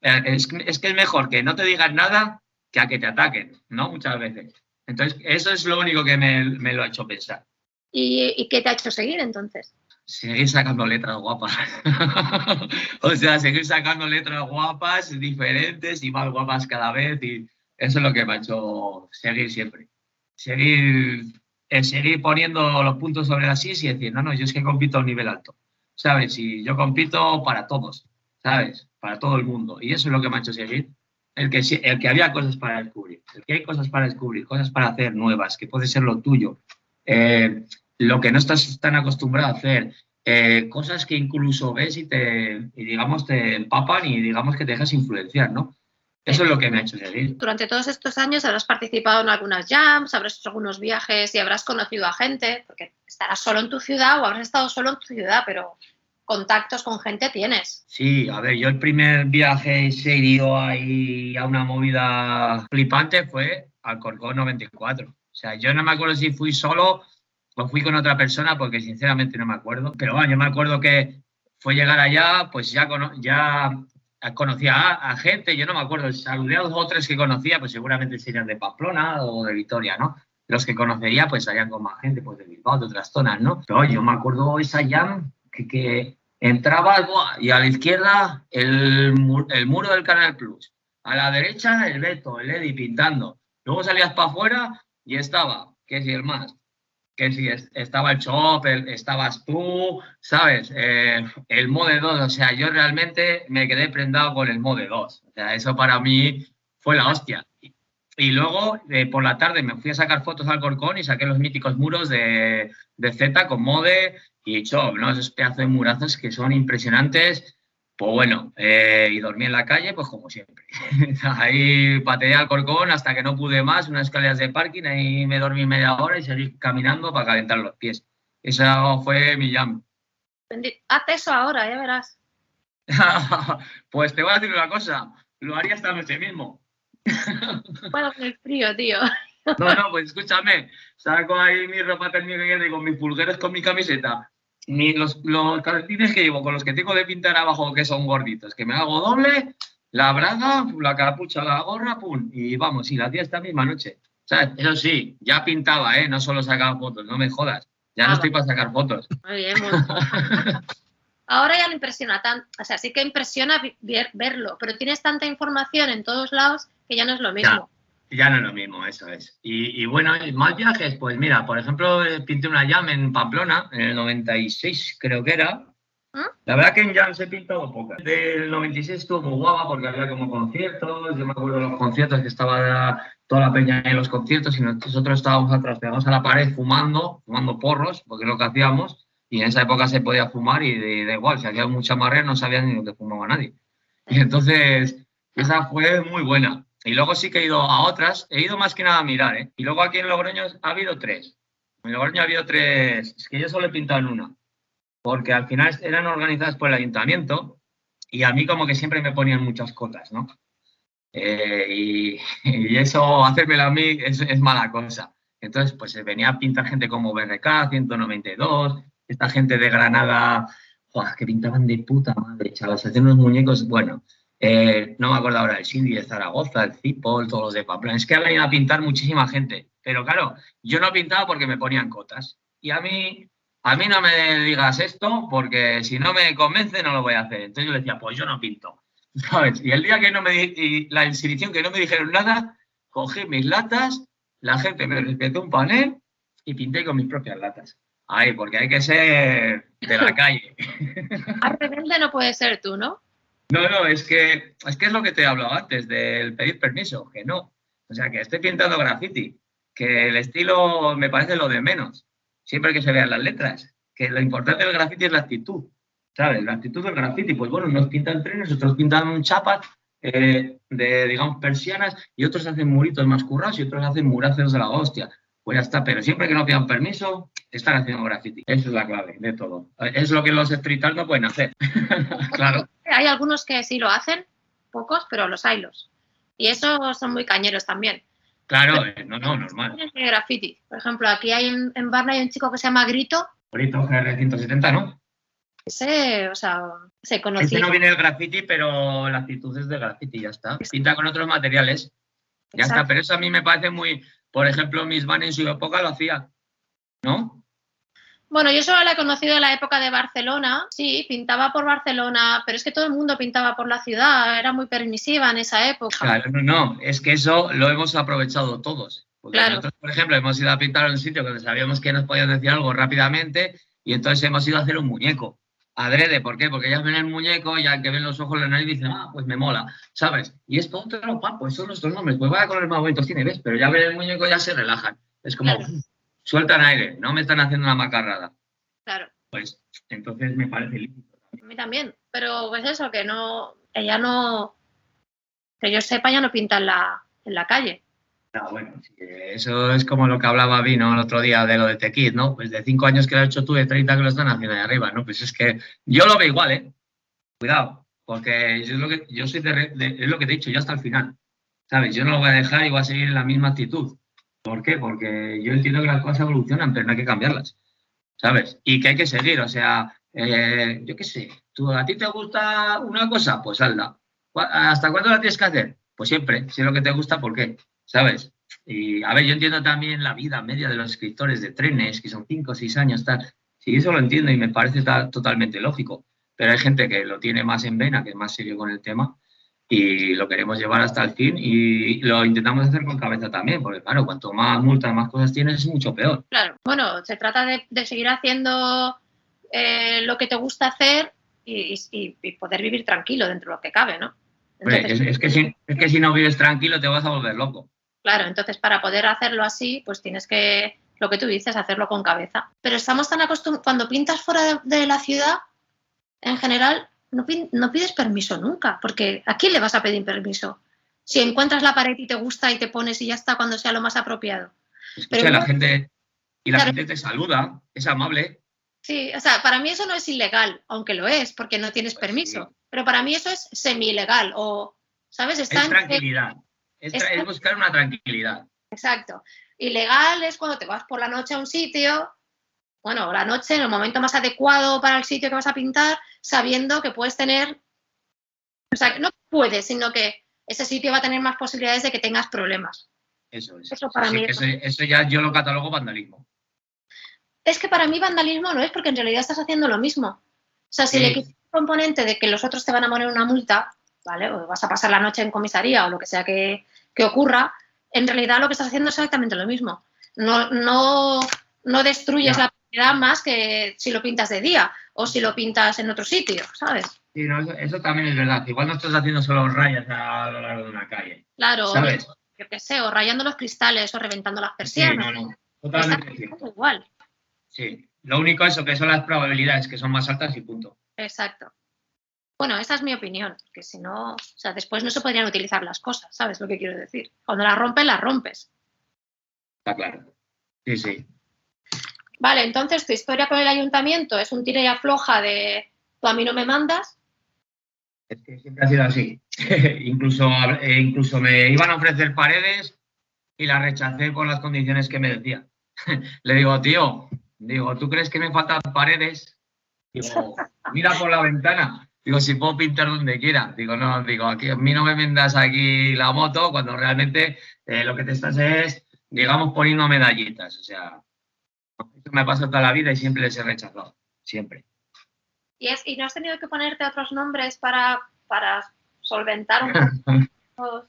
Eh, es, que es mejor que no te digan nada que a que te ataquen, ¿no? Muchas veces. Entonces, eso es lo único que me, lo ha hecho pensar. ¿Y, qué te ha hecho seguir entonces? Seguir sacando letras guapas. <laughs> o sea, seguir sacando letras guapas, diferentes y más guapas cada vez. Y eso es lo que me ha hecho seguir siempre. Seguir, eh, seguir poniendo los puntos sobre las is y decir, no, no, yo es que compito a un nivel alto. ¿Sabes? Y yo compito para todos, ¿sabes? Para todo el mundo. Y eso es lo que me ha hecho seguir. El que, el que había cosas para descubrir, el que hay cosas para descubrir, cosas para hacer nuevas, que puede ser lo tuyo, eh, lo que no estás tan acostumbrado a hacer, eh, cosas que incluso ves y te, y digamos, te empapan y digamos que te dejas influenciar, ¿no? Eso es lo que me ha hecho seguir. Durante todos estos años habrás participado en algunas jams, habrás hecho algunos viajes y habrás conocido a gente, porque estarás solo en tu ciudad o habrás estado solo en tu ciudad, pero contactos con gente tienes. Sí, a ver, yo el primer viaje serio ahí a una movida flipante fue al Corcón 94. Sea, yo no me acuerdo si fui solo o fui con otra persona porque sinceramente no me acuerdo. Pero bueno, yo me acuerdo que fue llegar allá, pues ya, ya conocía a, gente, yo no me acuerdo, saludé a dos o tres que conocía, pues seguramente serían de Pamplona o de Vitoria, ¿no? Los que conocería, pues salían con más gente, pues de Bilbao, de otras zonas, ¿no? Pero yo me acuerdo esa jam que, que entraba y a la izquierda el, el, muro del Canal Plus, a la derecha el Beto, el Eddy pintando. Luego salías para afuera y estaba, que si el más, que si estaba el Chop, estabas tú, ¿sabes? Eh, el Mode 2, o sea, yo realmente me quedé prendado con el Mode 2. O sea, eso para mí fue la hostia. Y luego, eh, por la tarde, me fui a sacar fotos al Corcón y saqué los míticos muros de, de Z con Mode y Chop, ¿no? Esos pedazos de murazos que son impresionantes pues bueno, eh, y dormí en la calle, pues como siempre. <laughs> ahí pateé al corcón hasta que no pude más, unas escaleras de parking, ahí me dormí media hora y seguí caminando para calentar los pies. Eso fue mi jam. Haz eso ahora, ya verás. <laughs> pues te voy a decir una cosa, lo haría esta noche mismo. <laughs> bueno, con el frío, tío. no, no, pues escúchame, saco ahí mi ropa térmica y con mis pulgueros con mi camiseta los, los calcetines que llevo con los que tengo de pintar abajo que son gorditos, que me hago doble, la braga, la capucha, la gorra, pum, y vamos, y la tía esta misma noche. O sea, eso sí, ya pintaba, ¿eh? No solo sacaba fotos, no me jodas. Ya no ah, estoy para sacar fotos. Muy bien, muy <laughs> Ahora ya no impresiona tanto, o sea, sí que impresiona verlo, pero tienes tanta información en todos lados que ya no es lo mismo. Ya no es lo mismo, eso es. Y, bueno, más viajes, pues mira, por ejemplo, eh, pinté una jam en Pamplona, en el 96 creo que era. ¿Ah? La verdad que en jam se he pintado pocas. Del 96 estuvo muy guapa porque había como conciertos, yo me acuerdo de los conciertos que estaba toda la peña en los conciertos y nosotros estábamos atrás, pegados a la pared fumando, fumando porros, porque es lo que hacíamos, y en esa época se podía fumar y da igual, si había mucha marrea no sabía ni dónde fumaba nadie. Y entonces, esa fue muy buena. Y luego sí que he ido a otras, he ido más que nada a mirar, ¿eh? Y luego aquí en Logroño ha habido tres. En Logroño ha habido tres, es que yo solo he pintado en una, porque al final eran organizadas por el ayuntamiento y a mí como que siempre me ponían muchas cotas, ¿no? Eh, y, eso, hacérmelo a mí es, mala cosa. Entonces, pues se venía a pintar gente como BRK, 192, esta gente de Granada, que pintaban de puta madre, chavales, hacían unos muñecos, bueno, eh, no me acuerdo ahora, el Cindy de Zaragoza, el Cipol, todos los de Pamplona. Es que ha venido a pintar muchísima gente. Pero claro, yo no pintaba porque me ponían cotas. Y a mí, a mí no me digas esto porque si no me convence no lo voy a hacer. Entonces yo le decía, pues yo no pinto. <laughs> ¿Sabes? Y el día que no me y la inscripción que no me dijeron nada, cogí mis latas, la gente me respetó un panel y pinté con mis propias latas. Ay, porque hay que ser de la <laughs> calle. A rebelde no puede ser tú, ¿no? No, no, es que, es que es lo que te he hablado antes del pedir permiso, que no. O sea, que estoy pintando graffiti, que el estilo me parece lo de menos, siempre que se vean las letras, que lo importante del graffiti es la actitud, ¿sabes? La actitud del graffiti, pues bueno, unos pintan trenes, otros pintan chapas eh, de, digamos, persianas y otros hacen muritos más currados y otros hacen murazos de la hostia. Pues ya está, pero siempre que no pidan permiso, están haciendo graffiti. Esa es la clave de todo. Es lo que los street no pueden hacer. <laughs> claro. Hay algunos que sí lo hacen, pocos, pero los hay los. Y esos son muy cañeros también. Claro, eh, no, no, normal. Graffiti. Por ejemplo, aquí hay en, en Barna hay un chico que se llama Grito. Grito GR170, ¿no? Ese, o sea, se conocía. no viene del graffiti, pero la actitud es de graffiti, ya está. Pinta con otros materiales. Ya está, pero eso a mí me parece muy. Por ejemplo, Miss Van en su época lo hacía. ¿No? Bueno, yo solo la he conocido en la época de Barcelona. Sí, pintaba por Barcelona, pero es que todo el mundo pintaba por la ciudad. Era muy permisiva en esa época. Claro, no, no. Es que eso lo hemos aprovechado todos. Porque Claro. nosotros, por ejemplo, hemos ido a pintar a un sitio donde sabíamos que nos podían decir algo rápidamente y entonces hemos ido a hacer un muñeco. Adrede, ¿por qué? Porque ya ven el muñeco, ya que ven los ojos, la nariz, dicen, ah, pues me mola, ¿sabes? Y esto otro, pa, pues son nuestros nombres, pues vaya colores más bonitos tiene, ¿ves? Pero ya ven el muñeco, ya se relajan. Es como, Claro. sueltan aire, no me están haciendo una macarrada. Claro, Pues entonces me parece lícito. a mí también. Pero pues eso, que no, ella no, que yo sepa, ya no pinta en la, en la calle. Ah, bueno, eso es como lo que hablaba Vino el otro día de lo de Tequid, ¿no? Pues de cinco años que lo has hecho tú, de 30 que lo están haciendo ahí arriba, ¿no? Pues es que yo lo veo igual, ¿eh? Cuidado, porque yo es lo que, yo soy de, de- es lo que te he dicho, yo hasta el final, ¿sabes? Yo no lo voy a dejar y voy a seguir en la misma actitud. ¿Por qué? Porque yo entiendo que las cosas evolucionan, pero no hay que cambiarlas, ¿sabes? Y que hay que seguir, o sea, eh, yo qué sé, ¿tú, ¿a ti te gusta una cosa? Pues hazla. ¿Cu- ¿Hasta cuándo la tienes que hacer? Pues siempre, si es lo que te gusta, ¿por qué? ¿Sabes? Y a ver, yo entiendo también la vida media de los escritores de trenes, que son cinco o seis años, tal. Sí, eso lo entiendo y me parece ta- totalmente lógico. Pero hay gente que lo tiene más en vena, que es más serio con el tema, y lo queremos llevar hasta el fin y lo intentamos hacer con cabeza también, porque claro, cuanto más multas, más cosas tienes, es mucho peor. Claro, bueno, se trata de, de seguir haciendo eh, lo que te gusta hacer y, y- y poder vivir tranquilo dentro de lo que cabe, ¿no? Es que si, es que si no vives tranquilo te vas a volver loco. Claro, entonces para poder hacerlo así, pues tienes que, lo que tú dices, hacerlo con cabeza. Pero estamos tan acostumbrados, cuando pintas fuera de, de la ciudad, en general, no, pides permiso nunca, porque ¿a quién le vas a pedir permiso? Si encuentras la pared y te gusta y te pones y ya está cuando sea lo más apropiado. Escucha, Pero la gente, y la Claro. gente te saluda, es amable. Sí, o sea, para mí eso no es ilegal, aunque lo es, porque no tienes Pues permiso. sí. Pero para mí eso es semi-ilegal o, ¿sabes? Está Es en- Es, buscar una tranquilidad. Exacto. Ilegal es cuando te vas por la noche a un sitio, bueno, la noche en el momento más adecuado para el sitio que vas a pintar, sabiendo que puedes tener, o sea, que no puedes, sino que ese sitio va a tener más posibilidades de que tengas problemas. Eso es. Eso para Así mí es- eso, eso ya yo lo catalogo vandalismo. Es que para mí vandalismo no es porque en realidad estás haciendo lo mismo. O sea, si Sí. le quitas el componente de que los otros te van a poner una multa, ¿vale? O vas a pasar la noche en comisaría o lo que sea que, que ocurra, en realidad lo que estás haciendo es exactamente lo mismo. No, no, no destruyes la propiedad más que si lo pintas de día o si lo pintas en otro sitio, ¿sabes? Sí, no, eso, eso también es verdad. Igual no estás haciendo solo rayas a lo largo de una calle. Claro, o, ¿Sabes? yo qué sé, o rayando los cristales o reventando las Sí, persianas. no, no. Está Totalmente cierto. igual, Sí. Lo único es que son las probabilidades que son más altas y punto. exacto. Bueno, esa es mi opinión, que si no, o sea, después no se podrían utilizar las cosas, ¿sabes lo que quiero decir? Cuando las rompes, las rompes. Está claro. Sí, sí. Vale, entonces tu historia con el ayuntamiento es un tira y afloja de tú a mí no me mandas. Es que siempre ha sido así. <laughs> incluso, eh, incluso me iban a ofrecer paredes y las rechacé por las condiciones que me decían. <laughs> Le digo, tío, digo, ¿tú crees que me faltan paredes? Digo, mira por la ventana. Digo, si puedo pintar donde quiera. Digo, no, digo, aquí a mí no me vendas aquí la moto cuando realmente eh, lo que te estás es, digamos, poniendo medallitas. O sea, eso me pasa toda la vida y siempre les he rechazado. Siempre. Y, es, y no has tenido que ponerte otros nombres para, para solventar un <laughs> poco.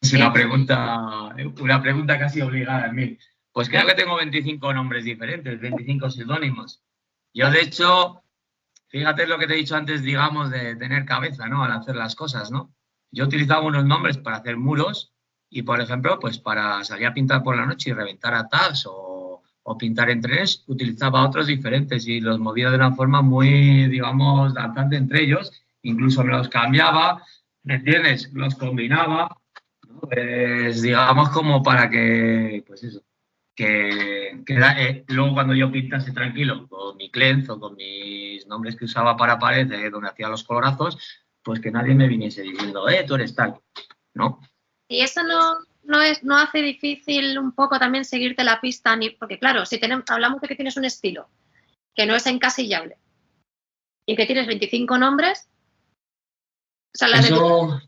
Es una pregunta, una pregunta casi obligada en mí. Pues creo que tengo 25 nombres diferentes, 25 seudónimos. Yo, de hecho, fíjate lo que te he dicho antes, digamos, de tener cabeza, ¿no? Al hacer las cosas, ¿no? Yo utilizaba unos nombres para hacer muros y, por ejemplo, pues para salir a pintar por la noche y reventar a tags o, pintar en trenes, utilizaba otros diferentes y los movía de una forma muy, digamos, danzante entre ellos. Incluso me los cambiaba, ¿me entiendes? Los combinaba, ¿no? Pues, digamos, como para que, pues eso, que, que da- eh, luego cuando yo pintase tranquilo con mi cleanse o con mis nombres que usaba para pared, eh, donde hacía los colorazos, pues que nadie me viniese diciendo, eh, tú eres tal, ¿no? Y eso no, no, es, no hace difícil un poco también seguirte la pista, ni, porque claro, si tenemos, hablamos de que tienes un estilo que no es encasillable y que tienes 25 nombres, o sea, la Eso-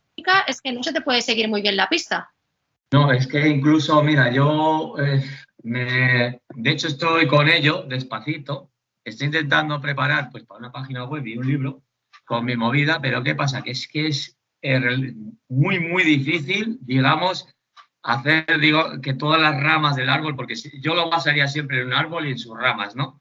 es que no se te puede seguir muy bien la pista. No, es que incluso, mira, yo, eh, me- de hecho estoy con ello, despacito, estoy intentando preparar pues para una página web y un libro con mi movida, pero ¿qué pasa? Que es que es eh, muy, muy difícil, digamos, hacer, digo, que todas las ramas del árbol, porque yo lo basaría siempre en un árbol y en sus ramas, ¿no?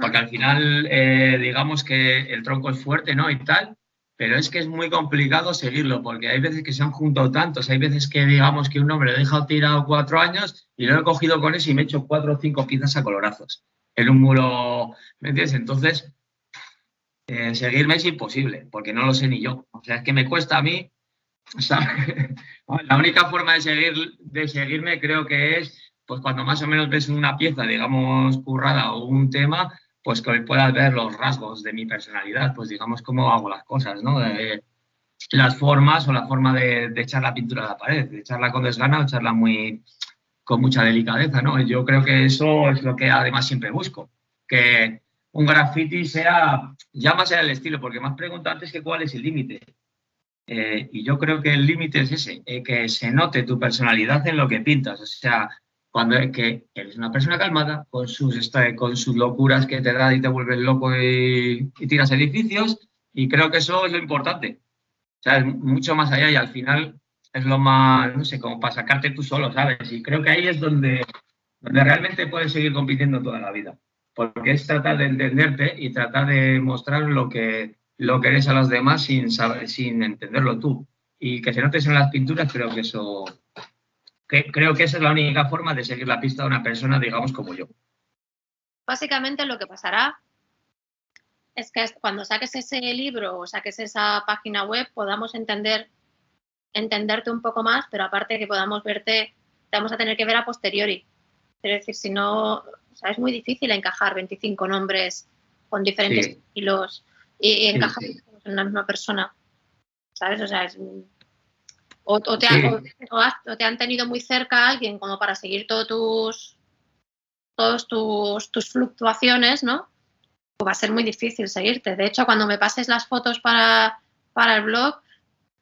Porque al final, eh, digamos que el tronco es fuerte, ¿no? Y tal, pero es que es muy complicado seguirlo, porque hay veces que se han juntado tantos, hay veces que digamos que un hombre lo he dejado tirado cuatro años y lo he cogido con eso y me he hecho cuatro o cinco piezas a colorazos en un muro, ¿me entiendes? Entonces, eh, seguirme es imposible, porque no lo sé ni yo. O sea, es que me cuesta a mí, <laughs> la única forma de, seguir, de seguirme creo que es, pues cuando más o menos ves una pieza, digamos, currada o un tema, pues que puedas ver los rasgos de mi personalidad, pues digamos cómo hago las cosas, ¿no? De- las formas o la forma de, de echar la pintura a la pared, de echarla con desgana o echarla muy con mucha delicadeza, ¿no? Yo creo que eso es lo que además siempre busco, que un graffiti sea, ya más allá del estilo, porque me has preguntado antes que cuál es el límite. Eh, y yo creo que el límite es ese, eh, que se note tu personalidad en lo que pintas. O sea, cuando es que eres una persona calmada, con sus, esta- con sus locuras que te da y te vuelves loco y, y tiras edificios, y creo que eso es lo importante. O sea, es mucho más allá y al final es lo más, no sé, como para sacarte tú solo, ¿sabes? Y creo que ahí es donde, donde realmente puedes seguir compitiendo toda la vida. Porque es tratar de entenderte y tratar de mostrar lo que, lo que eres a los demás sin, saber, sin entenderlo tú. Y que se notes en las pinturas, creo que eso, que, creo que esa es la única forma de seguir la pista de una persona, digamos, como yo. Básicamente lo que pasará es que cuando saques ese libro o saques esa página web podamos entender entenderte un poco más, pero aparte que podamos verte, te vamos a tener que ver a posteriori. Es decir, si no, o sea, es muy difícil encajar 25 nombres con diferentes Sí. estilos y, y Sí, encajar sí. en una misma persona. ¿Sabes? O sea, es, o, o te Sí. han, o has- o te han tenido muy cerca a alguien como para seguir todos tus todos tus, tus fluctuaciones, ¿no? Pues va a ser muy difícil seguirte. De hecho, cuando me pases las fotos para, para el blog,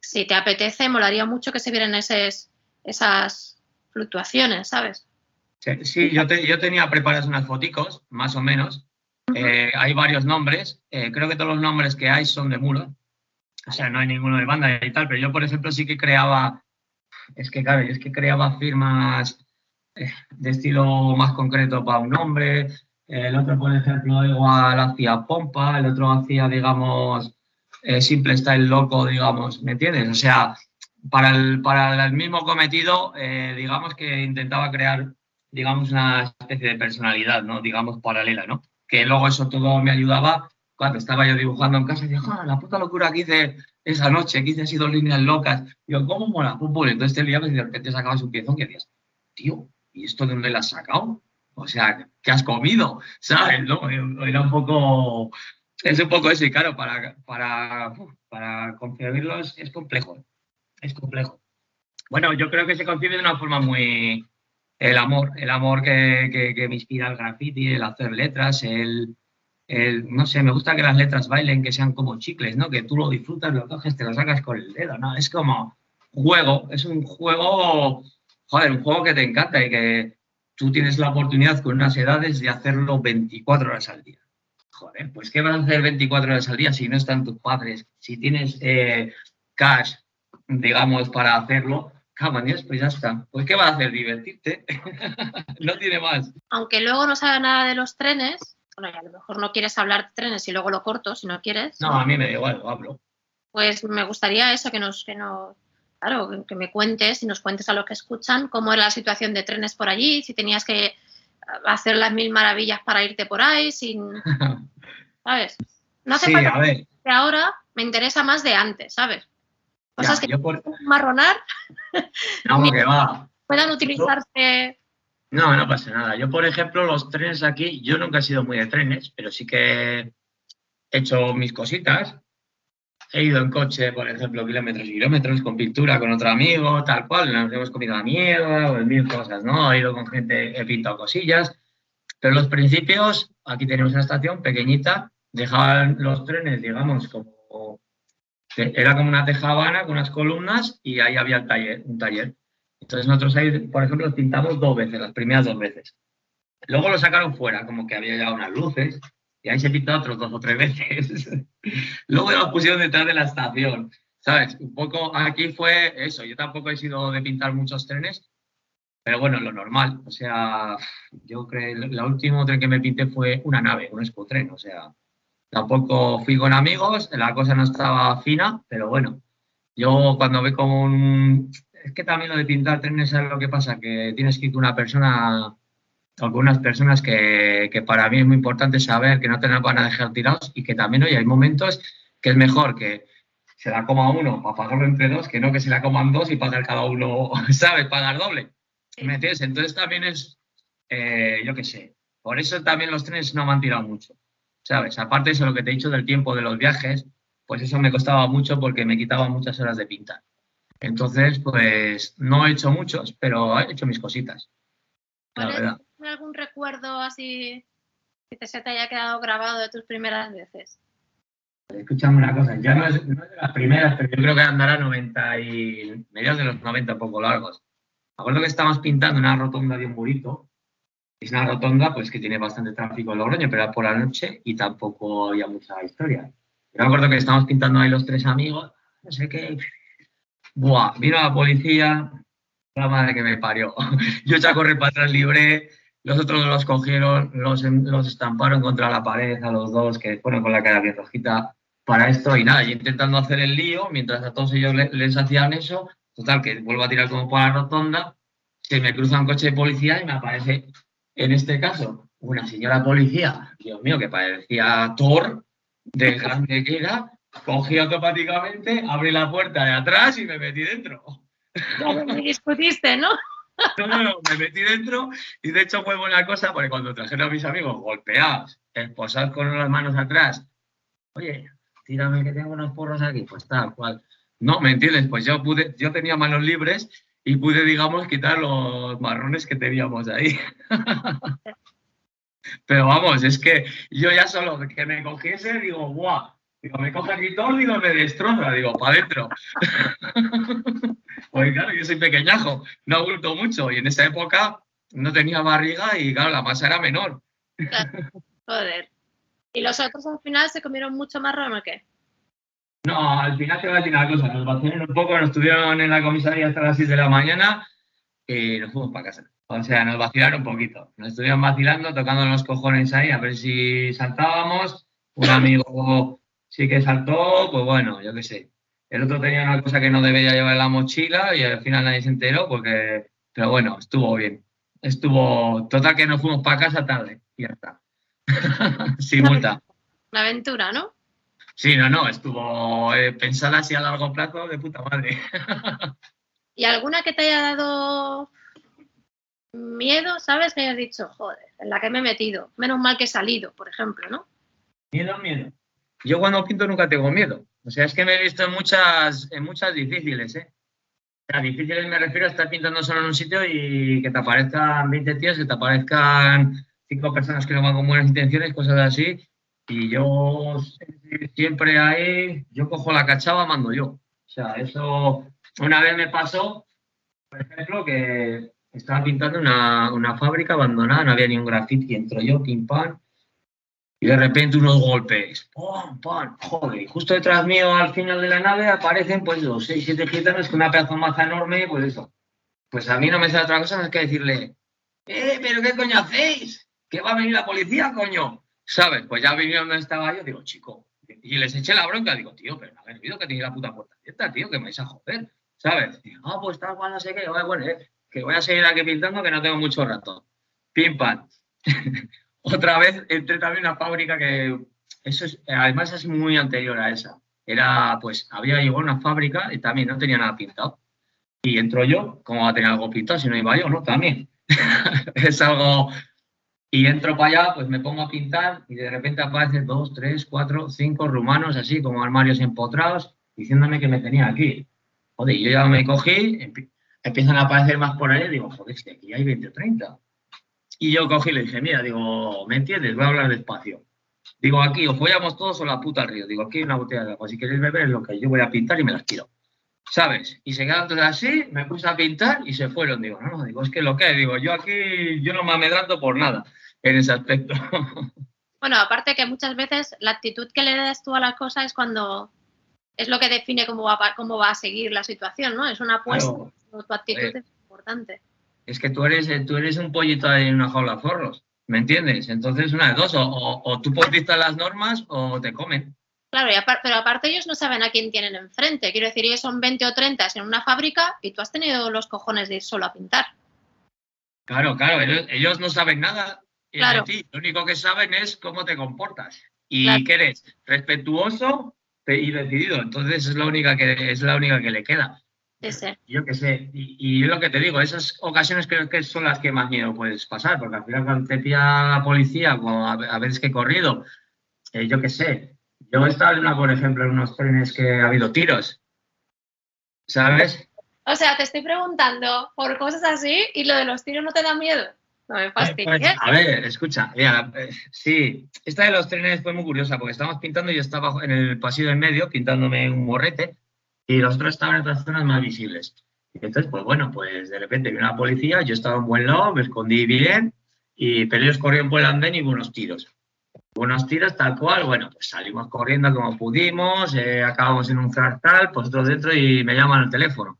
si te apetece, molaría mucho que se vieran esas, esas fluctuaciones, ¿sabes? Sí, sí, yo, te- yo tenía preparadas unas foticos, más o menos. Eh, hay varios nombres. eh, creo que todos los nombres que hay son de muro. O sea, no hay ninguno de banda y tal, pero yo, por ejemplo, sí que creaba, es que claro, yo es que creaba firmas eh, de estilo más concreto para un nombre. El otro, por ejemplo, igual hacía pompa, el otro hacía, digamos, eh, simple style loco, digamos, ¿me entiendes? O sea, para el, para el mismo cometido, eh, digamos que intentaba crear, digamos, una especie de personalidad, ¿no? Digamos, paralela, ¿no? Que luego eso todo me ayudaba cuando estaba yo dibujando en casa y dije, "Ah, la puta locura que hice esa noche, que hice así dos líneas locas. Digo, ¿cómo mola fútbol? Entonces te liabas y de repente sacabas un piezón que decías, tío, ¿y esto de dónde lo has sacado? O sea, ¿qué has comido? ¿Sabes? ¿No? Era un poco, es un poco eso y claro, para, para, para concebirlo es, es complejo, es complejo. Bueno, yo creo que se concibe de una forma muy, el amor, el amor que, que- que me inspira el graffiti, el hacer letras, el, no sé, me gusta que las letras bailen, que sean como chicles, ¿no? Que tú lo disfrutas, lo coges, te lo sacas con el dedo, ¿no? Es como juego, es un juego, joder, un juego que te encanta y que tú tienes la oportunidad con unas edades de hacerlo 24 horas al día. Joder, pues ¿qué vas a hacer 24 horas al día si no están tus padres? Si tienes eh, cash, digamos, para hacerlo, Dios, pues ya está. Pues ¿qué vas a hacer? Divertirte. <laughs> no tiene más. Aunque luego no sabe nada de los trenes, bueno, y a lo mejor no quieres hablar de trenes y luego lo corto, si no quieres, No, a mí me da igual, lo hablo. pues me gustaría eso, que nos, que nos, claro, que- que me cuentes y nos cuentes a los que escuchan cómo era la situación de trenes por allí, si tenías que hacer las mil maravillas para irte por ahí, sin, <laughs> ¿sabes? No hace sí, falta a ver. que ahora me interesa más de antes, ¿sabes? Cosas ya, que yo por... marronar No, que <laughs> va. puedan utilizarse. No, no pasa nada. Yo, por ejemplo, los trenes aquí, yo nunca he sido muy de trenes, pero sí que he hecho mis cositas. he ido en coche, por ejemplo, kilómetros y kilómetros con pintura, con otro amigo, tal cual, nos hemos comido la mierda o mil cosas, ¿no? He ido con gente, he pintado cosillas, pero los principios, aquí tenemos una estación pequeñita, dejaban los trenes, digamos, como, era como una tejabana con unas columnas y ahí había un taller. Entonces nosotros ahí, por ejemplo, pintamos dos veces, las primeras dos veces. Luego lo sacaron fuera, como que había ya unas luces, y ahí se pintó otros dos o tres veces. <laughs> Luego lo pusieron detrás de la estación, ¿sabes? Un poco aquí fue eso. Yo tampoco he sido de pintar muchos trenes, pero bueno, lo normal. O sea, yo creo que el último tren que me pinté fue una nave, un escotren. O sea, tampoco fui con amigos, la cosa no estaba fina, pero bueno, yo cuando ve como un... Es que también lo de pintar trenes es lo que pasa, que tienes que ir con una persona algunas personas que, que, para mí es muy importante saber que no te van a dejar tirados y que también hoy hay momentos que es mejor que se la coma uno para pagarlo entre dos que no que se la coman dos y pagar cada uno, <laughs> ¿sabes? Pagar doble. ¿Me entiendes? Entonces también es, eh, yo qué sé, por eso también los trenes no me han tirado mucho, ¿sabes? Aparte de eso, lo que te he dicho del tiempo de los viajes, pues eso me costaba mucho porque me quitaba muchas horas de pintar. Entonces, pues no he hecho muchos, pero he hecho mis cositas. La verdad algún recuerdo así que te, se te haya quedado grabado de tus primeras veces? Escúchame una cosa, ya no es, de las primeras, pero yo creo que andará 90 y mediados de los 90 poco largos. Me acuerdo que estábamos pintando una rotonda de un murito. Es una rotonda pues que tiene bastante tráfico en Logroño, pero era por la noche y tampoco había mucha historia. Yo me acuerdo que estábamos pintando ahí los tres amigos, no sé qué. Buah, vino la policía, la madre que me parió. <laughs> Yo ya corrí para atrás libre, los otros los cogieron, los, los estamparon contra la pared a los dos, que fueron con la cara bien rojita para esto. Y nada, y intentando hacer el lío, mientras a todos ellos les, hacían eso, total, que vuelvo a tirar como por la rotonda, se me cruza un coche de policía y me aparece, en este caso, una señora policía, Dios mío, que parecía Thor, de grande que era, cogí automáticamente, abrí la puerta de atrás y me metí dentro. Ya me discutiste, ¿no? No, no, no, me metí dentro y de hecho fue buena cosa porque cuando trajeron a mis amigos golpeados, esposados con las manos atrás, oye, tírame que tengo unos porros aquí, pues tal cual. No, ¿me entiendes? Pues yo pude, yo tenía manos libres y pude, digamos, quitar los marrones que teníamos ahí. <laughs> Pero vamos, es que yo ya solo que me cogiese, digo, ¡guau! Digo, me coge aquí todo, digo, me destroza, digo, para adentro. <laughs> Pues claro, yo soy pequeñajo, no abulto mucho y en esa época no tenía barriga y claro, la masa era menor. <laughs> Joder. ¿Y los otros al final se comieron mucho marrón o qué? No, al final se va a decir una cosa, nos vaciaron un poco, nos estuvieron en la comisaría hasta las 6 de la mañana y nos fuimos para casa. O sea, nos vacilaron un poquito. Nos estuvieron vacilando, tocando los cojones ahí, a ver si saltábamos. Un amigo sí que saltó, pues bueno, yo qué sé. El otro tenía una cosa que no debía llevar en la mochila y al final nadie se enteró porque, pero bueno, estuvo bien. Estuvo, total que nos fuimos para casa tarde y ya está. <laughs> Sin multa. Una aventura, ¿no? Sí, no, no, estuvo eh, pensada así a largo plazo de puta madre. <laughs> ¿Y alguna que te haya dado miedo, sabes? Que hayas dicho, joder, en la que me he metido. Menos mal que he salido, por ejemplo, ¿no? Miedo, miedo. Yo cuando pinto nunca tengo miedo. O sea, es que me he visto en muchas, en muchas difíciles, ¿eh? O sea, difíciles me refiero a estar pintando solo en un sitio y que te aparezcan 20 tíos, que te aparezcan cinco personas que no van con buenas intenciones, cosas así. Y yo siempre ahí, yo cojo la cachava, mando yo. O sea, eso una vez me pasó, por ejemplo, que estaba pintando una, una fábrica abandonada, no había ni un graffiti, entro yo, pim pam, y de repente unos golpes, ¡pum, pum! Joder, y justo detrás mío al final de la nave aparecen pues los seis, siete gitanos con una pedazo maza enorme, pues eso. Pues a mí no me sale otra cosa más que decirle, ¡eh, pero qué coño hacéis! ¿Qué va a venir la policía, coño? ¿Sabes? Pues ya vinieron donde estaba yo, digo, chico, y les eché la bronca, digo, tío, pero habéis visto que tenía la puta puerta abierta, tío, que me vais a joder, ¿sabes? ah, pues tal cual, no sé qué, bueno, eh, que voy a seguir aquí pintando que no tengo mucho rato. Pim, pam. <laughs> otra vez entré también a una fábrica que, eso es, además es muy anterior a esa. Era, pues, había llegado una fábrica y también no tenía nada pintado. Y entro yo, ¿cómo va a tener algo pintado si no iba yo, no? También. <laughs> es algo, Y entro para allá, pues me pongo a pintar y de repente aparecen dos, tres, cuatro, cinco rumanos así como armarios empotrados diciéndome que me tenía aquí. Joder, yo ya me cogí, empiezan a aparecer más por ahí y digo, joder, que aquí hay 20 o 30. Y yo cogí y le dije, mira, digo, ¿me entiendes? Voy a hablar despacio. Digo, aquí os follamos todos o la puta al río. Digo, aquí hay una botella de agua. Si queréis beber es lo que yo voy a pintar y me las tiro. ¿Sabes? Y se quedaron todos así, me puse a pintar y se fueron. Digo, no, no, digo, es que lo que digo, yo aquí, yo no me amedranto por nada en ese aspecto. <laughs> Bueno, aparte que muchas veces la actitud que le das tú a las cosas es cuando es lo que define cómo va, cómo va a seguir la situación, ¿no? Es una apuesta, tu actitud es importante. Es que tú eres, tú eres un pollito en una jaula de zorros, ¿me entiendes? Entonces, una de dos, o, o, tú puedes las normas o te comen. Claro, pero aparte ellos no saben a quién tienen enfrente. Quiero decir, ellos son 20 o 30 en una fábrica y tú has tenido los cojones de ir solo a pintar. Claro, claro, ellos, no saben nada claro. ti. Lo único que saben es cómo te comportas y que eres respetuoso y decidido. Entonces es la única que, es la única que le queda. Yo qué sé. Y, es lo que te digo, esas ocasiones creo que son las que más miedo puedes pasar, porque al final cuando te pilla la policía, como a, a veces que he corrido, eh, yo qué sé, yo he estado, en una, por ejemplo, en unos trenes que ha habido tiros. ¿Sabes? O sea, te estoy preguntando por cosas así y lo de los tiros no te da miedo. No me pues, fastidies. a ver, escucha, mira, eh, sí, esta de los trenes fue muy curiosa porque estábamos pintando y yo estaba en el pasillo en medio pintándome un morrete y los otros estaban en otras zonas más visibles. Y entonces, pues bueno, pues de repente vino la policía, yo estaba en buen lado, me escondí bien, y, pero ellos corrieron por el andén y buenos tiros buenos tiros, tal cual. Bueno, pues salimos corriendo como pudimos, eh, acabamos en un fractal, pues otro dentro y me llaman al teléfono.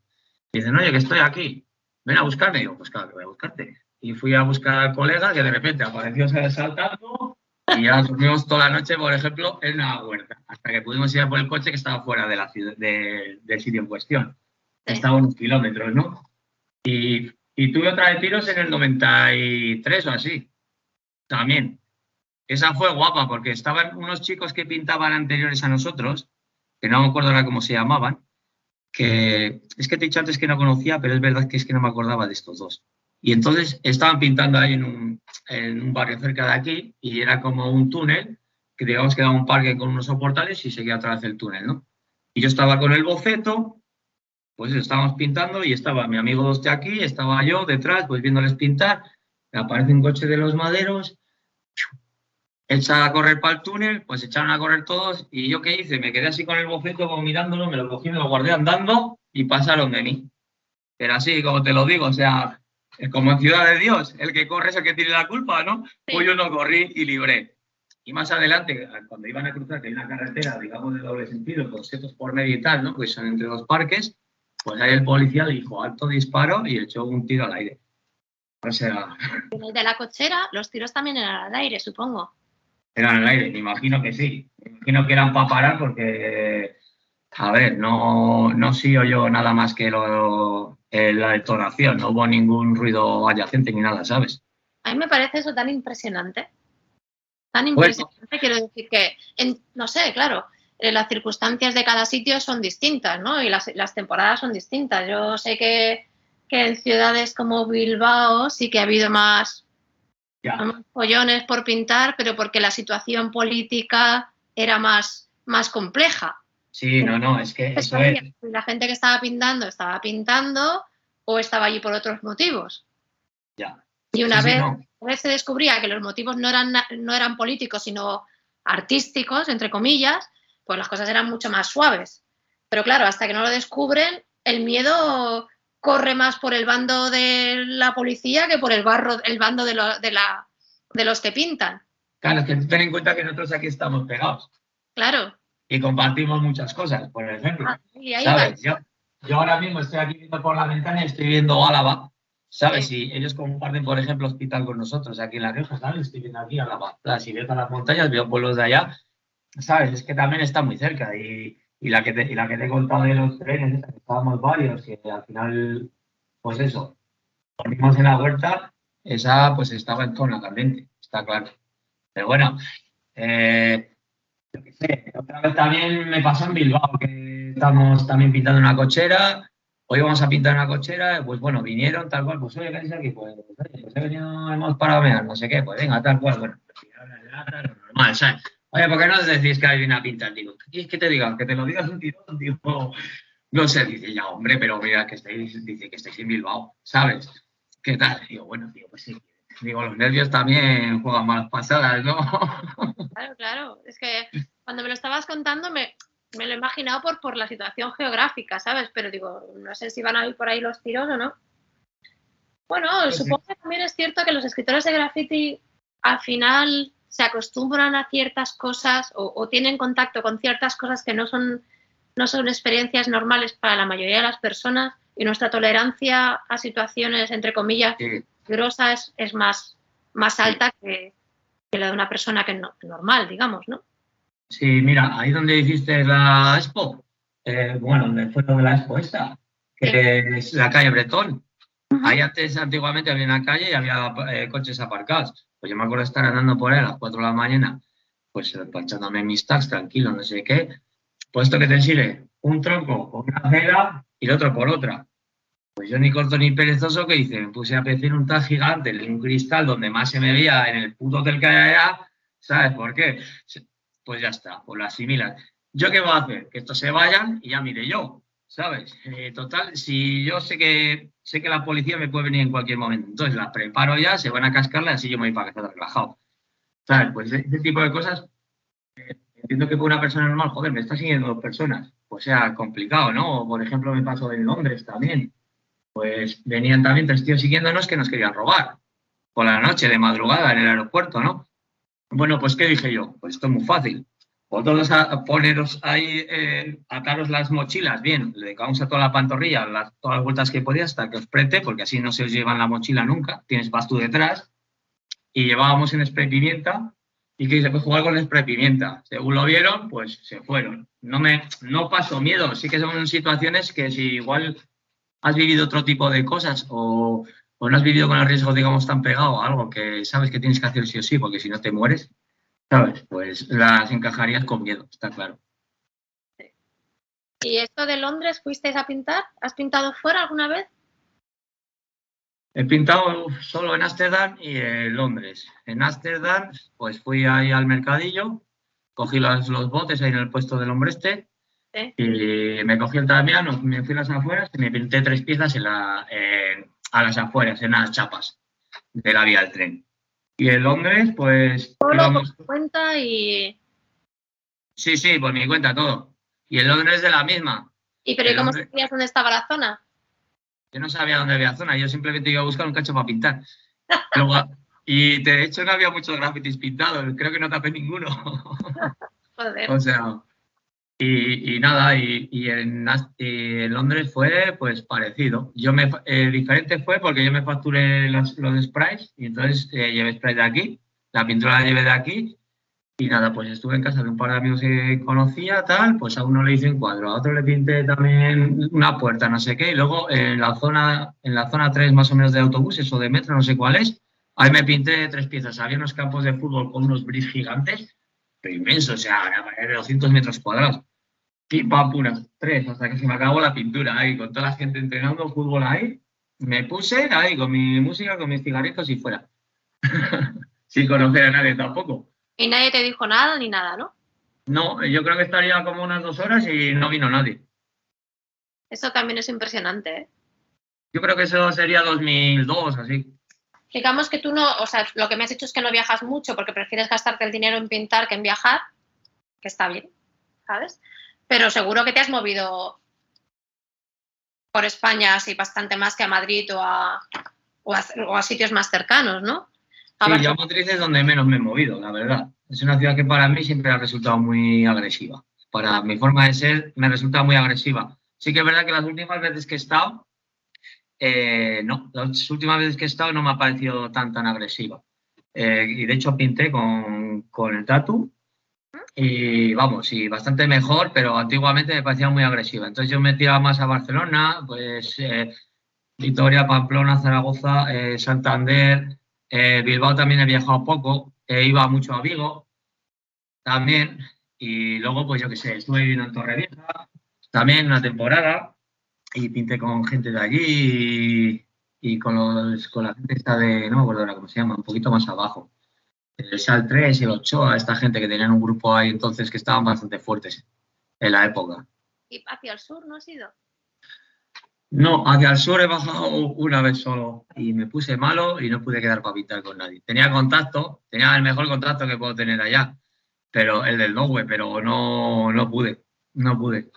Y dicen, oye, que estoy aquí, ven a buscarme. Y digo, pues claro, que voy a buscarte. Y fui a buscar al colega que de repente apareció saltando y ya dormimos toda la noche, por ejemplo, en una huerta, hasta que pudimos ir a por el coche que estaba fuera de la ciudad, del sitio en cuestión. Estaba a unos kilómetros, ¿no? Y, y tuve otra de tiros en el 93 o así, también. Esa fue guapa porque estaban unos chicos que pintaban anteriores a nosotros, que no me acuerdo ahora cómo se llamaban, que es que te he dicho antes que no conocía, pero es verdad que es que no me acordaba de estos dos. Y entonces estaban pintando ahí en un, en un barrio cerca de aquí y era como un túnel, que digamos que era un parque con unos soportales y seguía a través del túnel, ¿no? Y yo estaba con el boceto, pues estábamos pintando y estaba mi amigo de aquí, estaba yo detrás, pues viéndoles pintar, me aparece un coche de los maderos, echa a correr para el túnel, pues echaron a correr todos y yo qué hice, me quedé así con el boceto como mirándolo, me lo cogí, me lo guardé andando y pasaron de mí. Pero así, como te lo digo, o sea, como en Ciudad de Dios, el que corre es el que tiene la culpa, ¿no? Pues yo no corrí y libré. Y más adelante, cuando iban a cruzar, que hay una carretera, digamos, de doble sentido, con setos por medio y tal, ¿no? Pues son entre dos parques, pues ahí el policía le dijo alto disparo y echó un tiro al aire. O sea... <laughs> De la cochera, los tiros también eran al aire, supongo. Eran al aire, me imagino que sí. Me imagino que eran para parar porque, a ver, no, no sigo yo nada más que lo, eh, la detonación, no hubo ningún ruido adyacente ni nada, ¿sabes? A mí me parece eso tan impresionante. Tan impresionante, quiero decir que, no sé, claro, eh, las circunstancias de cada sitio son distintas, ¿no? Y las, las temporadas son distintas. Yo sé que, que en ciudades como Bilbao sí que ha habido más pollones por pintar, pero porque la situación política era más, más compleja. Sí, no, no, es que eso La gente que estaba pintando estaba pintando o estaba allí por otros motivos. Ya. Y una vez, vez, se descubría que los motivos no eran, no eran políticos, sino artísticos, entre comillas, pues las cosas eran mucho más suaves. Pero claro, hasta que no lo descubren, el miedo corre más por el bando de la policía que por el, barro, el bando de, de, la, de los que pintan. Claro, es que ten en cuenta que nosotros aquí estamos pegados. Claro. Y compartimos muchas cosas, por ejemplo. Ah, ¿sabes? Yo, yo, ahora mismo estoy aquí viendo por la ventana y estoy viendo Álava, ¿sabes? Y ellos comparten, por ejemplo, hospital con nosotros aquí en La Rioja, ¿sabes? Estoy viendo aquí Álava. Si veo las montañas, veo pueblos de allá, ¿sabes? Es que también está muy cerca y y la que te, y la que te he contado de los trenes, estábamos varios, que al final, pues eso, dormimos en la huerta, esa pues estaba en zona caliente, está claro. Pero bueno, eh, yo qué sé, otra vez también me pasó en Bilbao, que estamos también pintando una cochera, hoy vamos a pintar una cochera, pues bueno, vinieron tal cual, pues oye, ¿qué aquí? Pues, pues he venido, hemos parado a no sé qué, pues venga, tal cual, bueno, pues, normal, ¿sabes? Oye, ¿por qué no decís que hay viene a pintar? Digo, ¿qué es que te digan? Que te lo digas un tirón, digo, no sé, dice, ya, hombre, pero mira, que estáis, dice que estáis en Bilbao, ¿sabes? ¿Qué tal? Digo, bueno, digo, pues sí. Digo, los nervios también juegan malas pasadas, ¿no? <laughs> Claro, claro. Es que cuando me lo estabas contando me, me lo he imaginado por, por la situación geográfica, ¿sabes? Pero digo, no sé si van a ir por ahí los tiros o no. Bueno, pues supongo que también es cierto que los escritores de graffiti al final se acostumbran a ciertas cosas o, tienen contacto con ciertas cosas que no son, no son experiencias normales para la mayoría de las personas y nuestra tolerancia a situaciones, entre comillas, grosas es, más, más alta que, la de una persona que no, normal, digamos, ¿no? Sí, mira, ahí donde hiciste la expo, eh, bueno, donde fue lo de la expo esta, que es la calle Bretón. Ahí antes, antiguamente, había una calle y había eh, coches aparcados. Pues yo me acuerdo estar andando por ahí a las 4 de la mañana, pues planchándome mis tags, tranquilo, no sé qué. Puesto que te sirve un tronco con una acera y el otro por otra. Pues yo ni corto ni perezoso, que hice, me puse a pedir un tag gigante en un cristal donde más se me veía en el puto hotel que allá. ¿Sabes por qué? pues ya está, pues lo asimilan. ¿Yo qué voy a hacer? Que estos se vayan y ya mire yo, ¿sabes? Eh, total, si yo sé que sé que la policía me puede venir en cualquier momento, entonces la preparo ya, se van a cascarla, así yo me voy para casa relajado. ¿Sabes? Pues ese tipo de cosas, eh, entiendo que para una persona normal, joder, me está siguiendo dos personas, pues sea complicado, ¿no? por ejemplo, me pasó en Londres también. Pues venían también tres tíos siguiéndonos que nos querían robar por la noche, de madrugada, en el aeropuerto, ¿no? Bueno, pues ¿qué dije yo? Pues esto es muy fácil. Vosotros a poneros ahí, eh, ataros las mochilas, bien, le dedicamos a toda la pantorrilla, las, todas las vueltas que podía hasta que os prete, porque así no se os llevan la mochila nunca, tienes vas tú detrás, y llevábamos en spray pimienta, y que se puede jugar con spray pimienta. Según lo vieron, pues se fueron. No me, no paso miedo, sí que son situaciones que si igual has vivido otro tipo de cosas o o no has vivido con el riesgo, digamos, tan pegado a algo que sabes que tienes que hacer sí o sí, porque si no te mueres, ¿sabes? Pues las encajarías con miedo, está claro. ¿Y esto de Londres fuisteis a pintar? ¿Has pintado fuera alguna vez? He pintado solo en Ámsterdam y en Londres. En Ámsterdam, pues fui ahí al mercadillo, cogí los, los botes ahí en el puesto del hombre este y me cogí el tranviano, me fui a las afueras y me pinté tres piezas en la, a las afueras, en las chapas de la vía del tren. Y en Londres, pues... Todo por cuenta y... Sí, sí, por mi cuenta todo. Y en Londres de la misma. ¿Y pero cómo sabías dónde estaba la zona? Yo no sabía dónde había zona, yo simplemente iba a buscar un cacho para pintar. <laughs> y de hecho no había muchos grafitis pintados, creo que no tapé ninguno. <laughs> <laughs> Joder. O sea, y, nada, y, en, Londres fue pues parecido. Yo me, eh, diferente fue porque yo me facturé los, los sprays y entonces eh, llevé spray de aquí, la pintura la llevé de aquí y nada, pues estuve en casa de un par de amigos que conocía, tal, pues a uno le hice un cuadro, a otro le pinté también una puerta, no sé qué, y luego en la zona, en la zona 3 más o menos de autobuses o de metro, no sé cuál es, ahí me pinté tres piezas. Había unos campos de fútbol con unos bris gigantes, pero inmensos, o sea, de 200 metros cuadrados y pam, tres, hasta que se me acabó la pintura ahí, con toda la gente entrenando fútbol ahí. Me puse ahí con mi música, con mis cigarritos y fuera. <laughs> Sin conocer a nadie tampoco. Y nadie te dijo nada ni nada, ¿no? No, yo creo que estaría como unas dos horas y no vino nadie. Eso también es impresionante, ¿eh? Yo creo que eso sería 2002, así. Digamos que tú no, o sea, lo que me has dicho es que no viajas mucho porque prefieres gastarte el dinero en pintar que en viajar, que está bien, ¿sabes? Pero seguro que te has movido por España así bastante más que a Madrid o a, o sitios más cercanos, ¿no? sí, yo a Madrid es donde menos me he movido, la verdad. Es una ciudad que para mí siempre ha resultado muy agresiva. Para mi forma de ser me resulta muy agresiva. Sí que es verdad que las últimas veces que he estado, eh, no, las últimas veces que he estado no me ha parecido tan, tan agresiva. Eh, y de hecho pinté con, con el tatu y vamos, y bastante mejor, pero antiguamente me parecía muy agresiva. Entonces yo me tiraba más a Barcelona, pues eh, Vitoria, Pamplona, Zaragoza, eh, Santander, eh, Bilbao también he viajado poco, iba mucho a Vigo también, y luego pues yo qué sé, estuve viviendo en Torrevieja también una temporada, y pinté con gente de allí y, con, los, con la gente esta de, no me acuerdo ahora cómo se llama, un poquito más abajo. El Sal 3 y el Ochoa, esta gente que tenían un grupo ahí entonces que estaban bastante fuertes en la época. ¿Y hacia el sur no has ido? No, hacia el sur he bajado una vez solo y me puse malo y no pude quedar para pintar con nadie. Tenía contacto, tenía el mejor contacto que puedo tener allá, pero el del Nowe, pero no, no pude, no pude.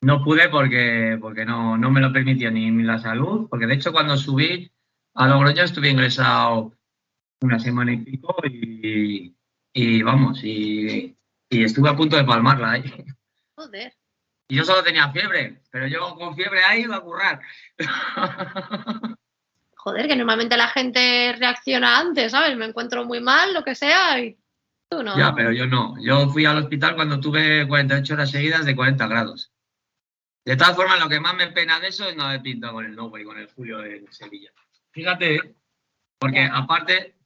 No pude porque, porque no, no me lo permitió ni, la salud, porque de hecho cuando subí a Logroño estuve ingresado una semana y pico y, vamos, y, estuve a punto de palmarla ahí. Joder. Y yo solo tenía fiebre, pero yo con fiebre ahí iba a currar. Joder, que normalmente la gente reacciona antes, ¿sabes? Me encuentro muy mal, lo que sea, y tú no. Ya, pero yo no. Yo fui al hospital cuando tuve 48 horas seguidas de 40 grados. De todas formas, lo que más me pena de eso es no haber pintado con el Novo y con el Julio en Sevilla. Fíjate, porque aparte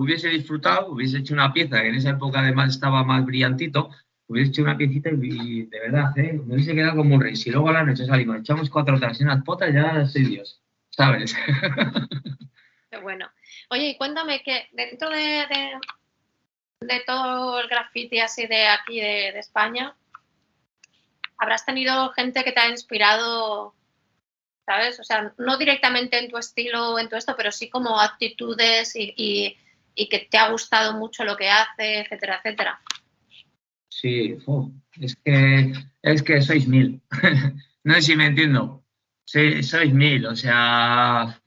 hubiese disfrutado, hubiese hecho una pieza que en esa época además estaba más brillantito, hubiese hecho una piecita y, de verdad, ¿eh? me hubiese quedado como un rey. Si luego a la noche salimos, echamos cuatro horas y unas potas, ya soy Dios, ¿sabes? <laughs> Qué bueno. Oye, y cuéntame que dentro de, de, todo el graffiti así de aquí de España, habrás tenido gente que te ha inspirado, ¿sabes? O sea, no directamente en tu estilo o en tu esto, pero sí como actitudes y, que te ha gustado mucho lo que hace, etcétera, etcétera. Sí, es que es que sois mil. <laughs> no sé si me entiendo. Sí, sois mil, o sea,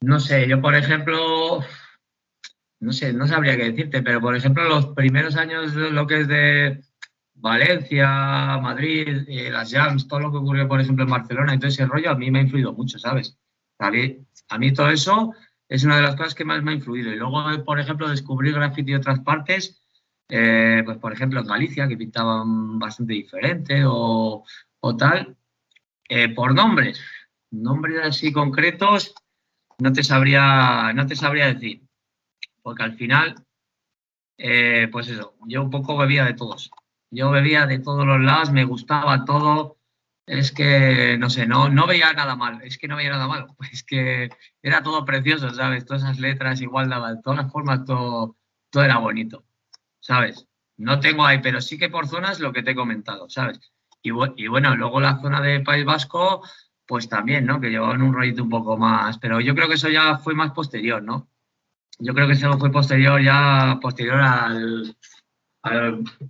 no sé, yo por ejemplo, no sé, no sabría qué decirte, pero por ejemplo los primeros años lo que es de Valencia, Madrid, eh, las jams, todo lo que ocurrió, por ejemplo, en Barcelona y todo ese rollo, a mí me ha influido mucho, ¿sabes? A mí, todo eso es una de las cosas que más me ha influido. Y luego, por ejemplo, descubrir graffiti de otras partes, eh, pues por ejemplo en Galicia, que pintaban bastante diferente o, tal, eh, por nombres, nombres así concretos, no te sabría, no te sabría decir, porque al final, pues eso, yo un poco bebía de todos. Yo bebía de todos los lados, me gustaba todo. Es que, no sé, no, no veía nada mal. Es que no veía nada malo. <laughs> Es que era todo precioso, ¿sabes? Todas esas letras igual daban, todas las formas, todo, todo era bonito, ¿sabes? No tengo ahí, pero sí que por zonas lo que te he comentado, ¿sabes? Y, y bueno, luego la zona de País Vasco, pues también, ¿no? Que llevaban un rollito un poco más, pero yo creo que eso ya fue más posterior, ¿no? Yo creo que eso fue posterior, ya posterior al,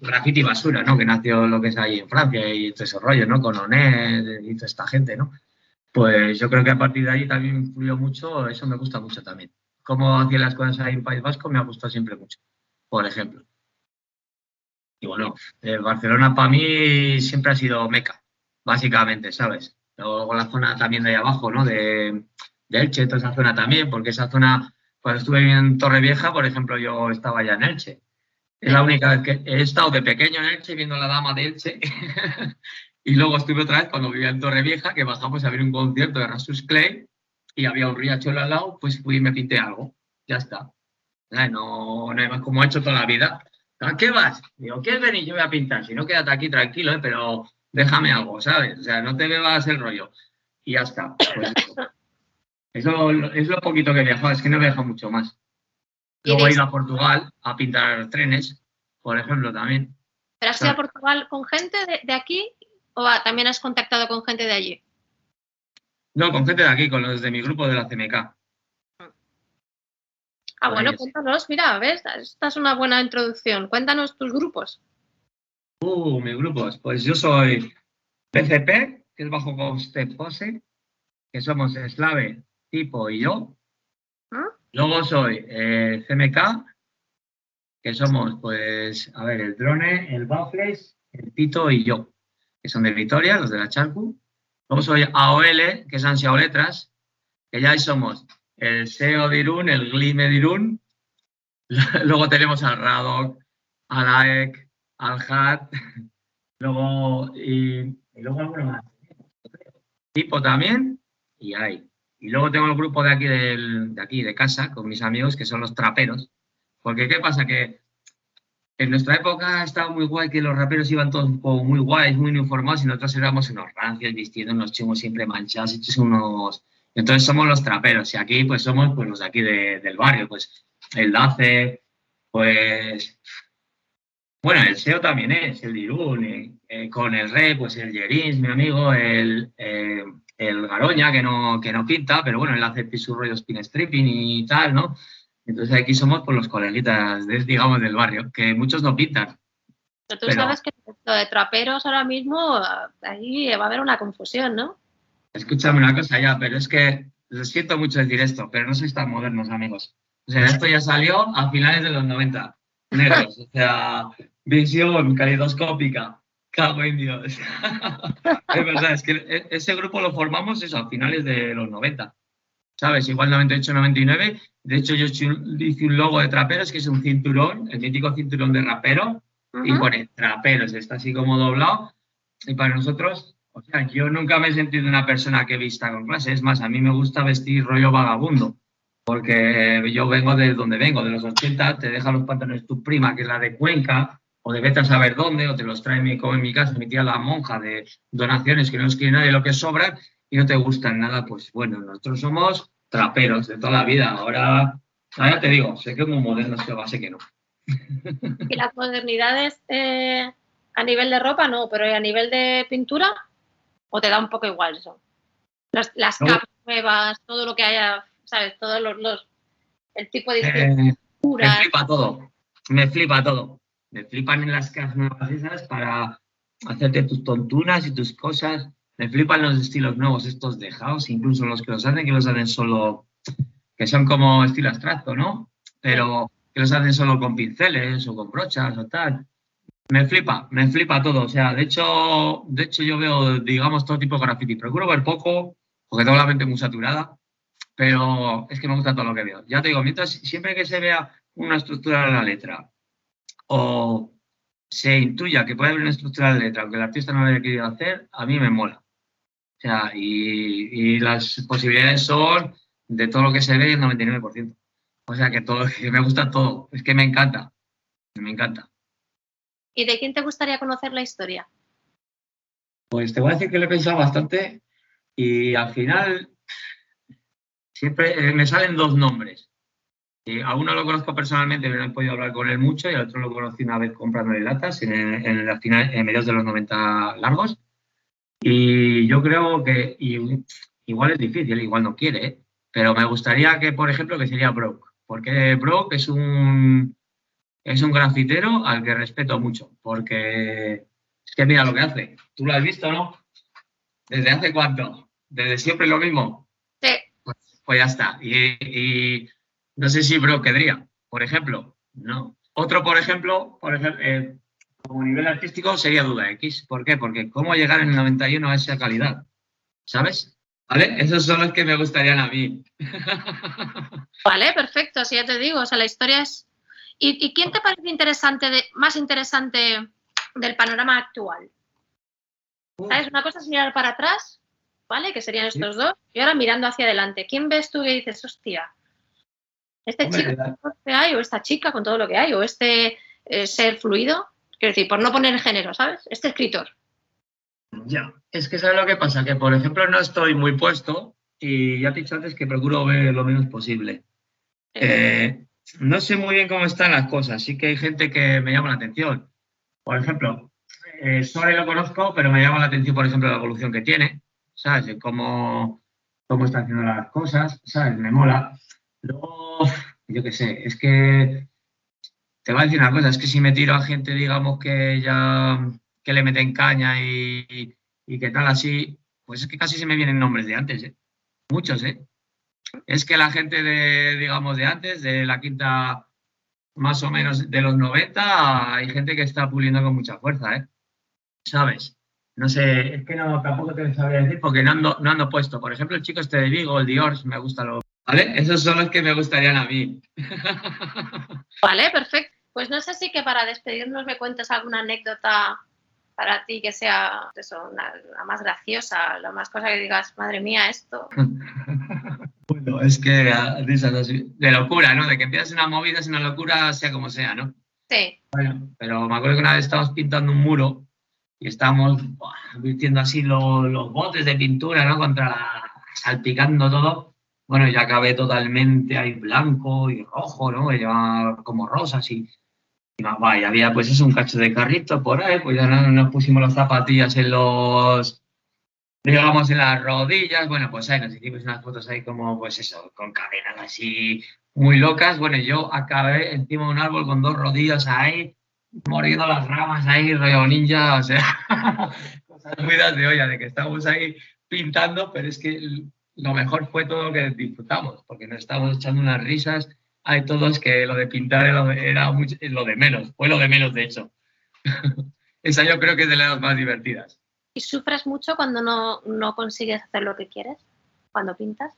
graffiti basura, ¿no? Que nació lo que es ahí en Francia y todo ese rollo, ¿no? Con Onet y toda esta gente, ¿no? Pues yo creo que a partir de ahí también influyó mucho, eso me gusta mucho también. Cómo hacía las cosas ahí en País Vasco me ha gustado siempre mucho, por ejemplo. Y bueno, Barcelona para mí siempre ha sido meca, básicamente, ¿sabes? Luego la zona también de ahí abajo, ¿no? De, de Elche, toda esa zona también, porque esa zona, cuando estuve en Torrevieja, por ejemplo, yo estaba ya en Elche es la única vez que he estado de pequeño en Elche viendo la dama de Elche. <laughs> y luego estuve otra vez cuando vivía en Torrevieja, que bajamos a ver un concierto de Rasus Clay y había un riachuelo al lado, pues fui y me pinté algo. Ya está. No, no hay más como he hecho toda la vida. ¿A qué vas? Digo, ¿quieres venir? Yo voy a pintar. Si no, quédate aquí tranquilo, ¿eh? pero déjame algo, ¿sabes? O sea, no te bebas el rollo. Y ya está. Pues eso, <laughs> es lo poquito que he viajado, es que no he viajado mucho más. Luego he ido a Portugal a pintar trenes, por ejemplo, también. ¿Pero has ido a Portugal con gente de, aquí o también has contactado con gente de allí? No, con gente de aquí, con los de mi grupo de la CMK. Ah, bueno, cuéntanos, mira, ves, esta es una buena introducción. Cuéntanos tus grupos. Uh, mis grupos. Pues yo soy PCP, que es bajo coste pose, que somos Slave, Tipo y yo. Luego soy eh, CMK, que somos, pues, a ver, el drone, el Baffles, el Tito y yo, que son de Vitoria, los de la Charcu. Luego soy AOL, que es Ansiao Letras, que ya somos el SEO de Irún, el Glime de Irún. <laughs> Luego tenemos al Radok, al AEC, al HAT, <laughs> luego, y, luego alguno más. Tipo también, y hay. Y luego tengo el grupo de aquí, de aquí, de casa, con mis amigos, que son los traperos. Porque, ¿qué pasa? Que en nuestra época estaba muy guay que los raperos iban todos muy guays, muy uniformados y nosotros éramos unos rancios, vistiendo unos chingos siempre manchados. Entonces somos los traperos y aquí pues somos pues los de aquí del barrio, pues el DACE, pues... Bueno, el SEO también es, el Dirún, eh, eh, con el Rey, pues el Jerins, mi amigo, el, eh, el Garoña, que no, que no pinta, pero bueno, él hace su rollo spin stripping y tal, ¿no? Entonces aquí somos por los coleguitas, digamos, del barrio, que muchos no pintan. Pero tú sabes que lo de traperos ahora mismo, ahí va a haber una confusión, ¿no? Escúchame una cosa ya, pero es que les siento mucho decir esto, pero no sois tan modernos, amigos. O sea, esto ya salió a finales de los 90, negros, o sea, <laughs> visión calidoscópica. Cago en Dios. <laughs> es verdad, es que e, ese grupo lo formamos eso, a finales de los 90. ¿sabes? Igual 98, 99. De hecho, yo hice un logo de traperos, que es un cinturón, el mítico cinturón de rapero, y pone traperos, está así como doblado. Y para nosotros, o sea, yo nunca me he sentido una persona que vista con clase. Es más, a mí me gusta vestir rollo vagabundo, porque yo vengo de donde vengo, de los 80, te deja los pantalones tu prima, que es la de Cuenca, o de vete a saber dónde, o te los trae como en mi casa, mi tía la monja de donaciones que no quiere nadie lo que sobra, y no te gustan nada, pues bueno, nosotros somos traperos de toda la vida. Ahora, ahora te digo, sé que es muy moderno, que va, sé que no. <laughs> ¿Y las modernidades eh, a nivel de ropa no, pero a nivel de pintura? ¿O te da un poco igual eso? Las, las capas nuevas, todo lo que haya, ¿sabes? Todos los, el tipo de eh, Me flipa todo, me flipa todo. Me flipan en las capas nuevas esas para hacerte tus tontunas y tus cosas. Me flipan los estilos nuevos estos de house, incluso los que los hacen, que los hacen solo, que son como estilo abstracto, ¿no? Pero que los hacen solo con pinceles o con brochas o tal. Me flipa, me flipa todo. O sea, de hecho, de hecho yo veo, digamos, todo tipo de graffiti. Procuro ver poco, porque tengo la mente muy saturada, pero es que me gusta todo lo que veo. Ya te digo, mientras siempre que se vea una estructura de la letra o se intuya que puede haber una estructura de letra, aunque el artista no lo haya querido hacer, a mí me mola y, las posibilidades son de todo lo que se ve el 99%. O sea que todo, que me gusta todo, es que me encanta, me encanta. ¿Y de quién te gustaría conocer la historia? Pues te voy a decir que lo he pensado bastante y al final siempre eh, me salen dos nombres. A uno lo conozco personalmente, no he podido hablar con él mucho, y al otro lo conocí una vez comprándole latas en, en, la final, en mediados de los 90 largos. Y yo creo que igual es difícil, igual no quiere, ¿eh? pero me gustaría que, por ejemplo, que sería Brock, porque Brock es un, es un grafitero al que respeto mucho, porque es que mira lo que hace. ¿Tú lo has visto, no? ¿Desde hace cuánto? ¿Desde siempre lo mismo? Sí. Pues, pues ya está. Y, no sé si Brock querría, por ejemplo. No. Otro, por ejemplo, por ejemplo eh, como nivel artístico sería duda X. ¿Por qué? Porque cómo llegar en el 91 a esa calidad, ¿sabes? ¿Vale? Esos son los que me gustarían a mí. <laughs> Vale, perfecto, así ya te digo, o sea, la historia es... ¿Y, quién te parece interesante, de, más interesante del panorama actual? ¿Sabes? Una cosa es mirar para atrás, ¿vale? Que serían estos dos, y ahora mirando hacia adelante. ¿Quién ves tú que dices, hostia, este chico con todo lo que hay, o esta chica con todo lo que hay, o este eh, ser fluido? Quiero decir, por no poner género, ¿sabes? Este escritor. Ya, es que ¿sabes lo que pasa? Que, por ejemplo, no estoy muy puesto y ya te he dicho antes que procuro ver lo menos posible. Eh, no sé muy bien cómo están las cosas, sí que hay gente que me llama la atención. Por ejemplo, eh, lo conozco, pero me llama la atención, por ejemplo, la evolución que tiene, ¿sabes? cómo, cómo está haciendo las cosas, ¿sabes? Me mola. Luego, yo qué sé, es que te voy a decir una cosa, es que si me tiro a gente, digamos, que ya que le meten caña y, y que tal así, pues es que casi se me vienen nombres de antes, ¿eh? Muchos, ¿eh? Es que la gente de, digamos, de antes, de la quinta más o menos de los 90, hay gente que está puliendo con mucha fuerza, ¿eh? ¿Sabes? No sé, es que no, tampoco te sabría decir porque no ando, no ando puesto. Por ejemplo, el chico este de Vigo, el Dior, me gusta lo... ¿Vale? Esos son los que me gustarían a mí. <laughs> Vale, perfecto. Pues no sé si que para despedirnos me cuentes alguna anécdota para ti que sea eso, la más graciosa, la más cosa que digas, madre mía, esto. <laughs> bueno, es que ah, de locura, ¿no? De que empiezas una movida es una locura, sea como sea, ¿no? Sí, Sí. Bueno, pero me acuerdo que una vez estábamos pintando un muro y estábamos buah, virtiendo así los, los botes de pintura, ¿no? Contra la, salpicando todo. Bueno, ya acabé totalmente ahí blanco y rojo, ¿no? Y llevaba como rosas y, y más guay. Había pues eso, un cacho de carrito por ahí, pues ya no- nos pusimos las zapatillas en los, digamos, en las rodillas. Bueno, pues ahí nos hicimos unas fotos ahí como, pues eso, con cadenas así muy locas. Bueno, yo acabé encima de un árbol con dos rodillas ahí, mordiendo las ramas ahí, rollo ninja, o sea, <laughs> cosas muy de olla, de que estamos ahí pintando, pero es que lo mejor fue todo lo que disfrutamos, porque nos estábamos echando unas risas. Hay todos que lo de pintar era, lo de- era mucho- lo de menos, fue lo de menos, de hecho. <laughs> Esa yo creo que es de las más divertidas. ¿Y sufres mucho cuando no, no consigues hacer lo que quieres? Cuando pintas.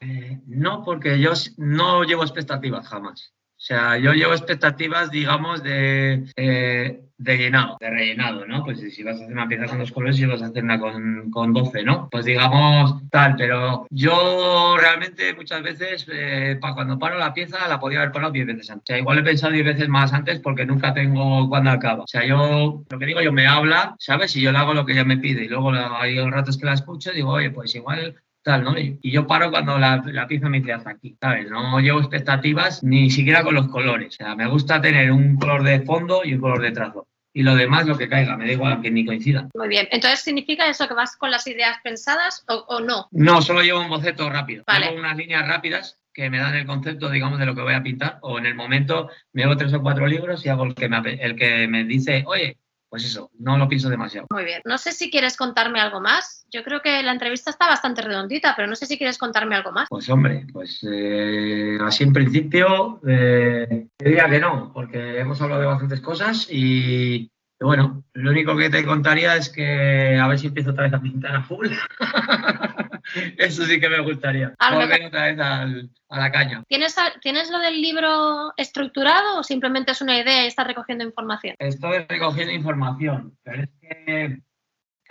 Eh, no, porque yo no llevo expectativas jamás. O sea, yo llevo expectativas, digamos, de, eh, de llenado, de rellenado, ¿no? Pues si vas a hacer una pieza con dos colores y vas a hacer una con, con 12, ¿no? Pues digamos tal, pero yo realmente muchas veces, eh, cuando paro la pieza, la podía haber parado 10 veces antes. O sea, igual he pensado 10 veces más antes porque nunca tengo cuándo acaba. O sea, yo, lo que digo, yo me habla, ¿sabes? Y yo le hago lo que ella me pide y luego hay ratos que la escucho digo, oye, pues igual tal, ¿no? Y yo paro cuando la, la pieza me dice hasta aquí, ¿sabes? No llevo expectativas ni siquiera con los colores. O sea, me gusta tener un color de fondo y un color de trazo. Y lo demás, lo que caiga, me da igual que ni coincida. Muy bien. Entonces, ¿significa eso que vas con las ideas pensadas o, o no? No, solo llevo un boceto rápido. Vale. Tengo unas líneas rápidas que me dan el concepto, digamos, de lo que voy a pintar. O en el momento me hago tres o cuatro libros y hago el que me, el que me dice, oye, pues eso, no lo pienso demasiado. Muy bien. No sé si quieres contarme algo más. Yo creo que la entrevista está bastante redondita, pero no sé si quieres contarme algo más. Pues hombre, pues eh, así en principio eh, diría que no, porque hemos hablado de bastantes cosas y, y bueno, lo único que te contaría es que a ver si empiezo otra vez a pintar a full. <laughs> Eso sí que me gustaría. A lo Volver otra vez al- a la caña. ¿Tienes, ¿Tienes lo del libro estructurado o simplemente es una idea y estás recogiendo información? Estoy recogiendo información, pero es que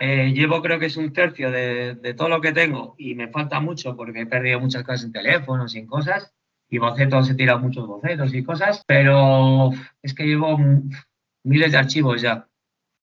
eh, llevo creo que es un tercio de, de todo lo que tengo y me falta mucho porque he perdido muchas cosas en teléfonos y en cosas y bocetos, he tirado muchos bocetos y cosas, pero es que llevo miles de archivos ya.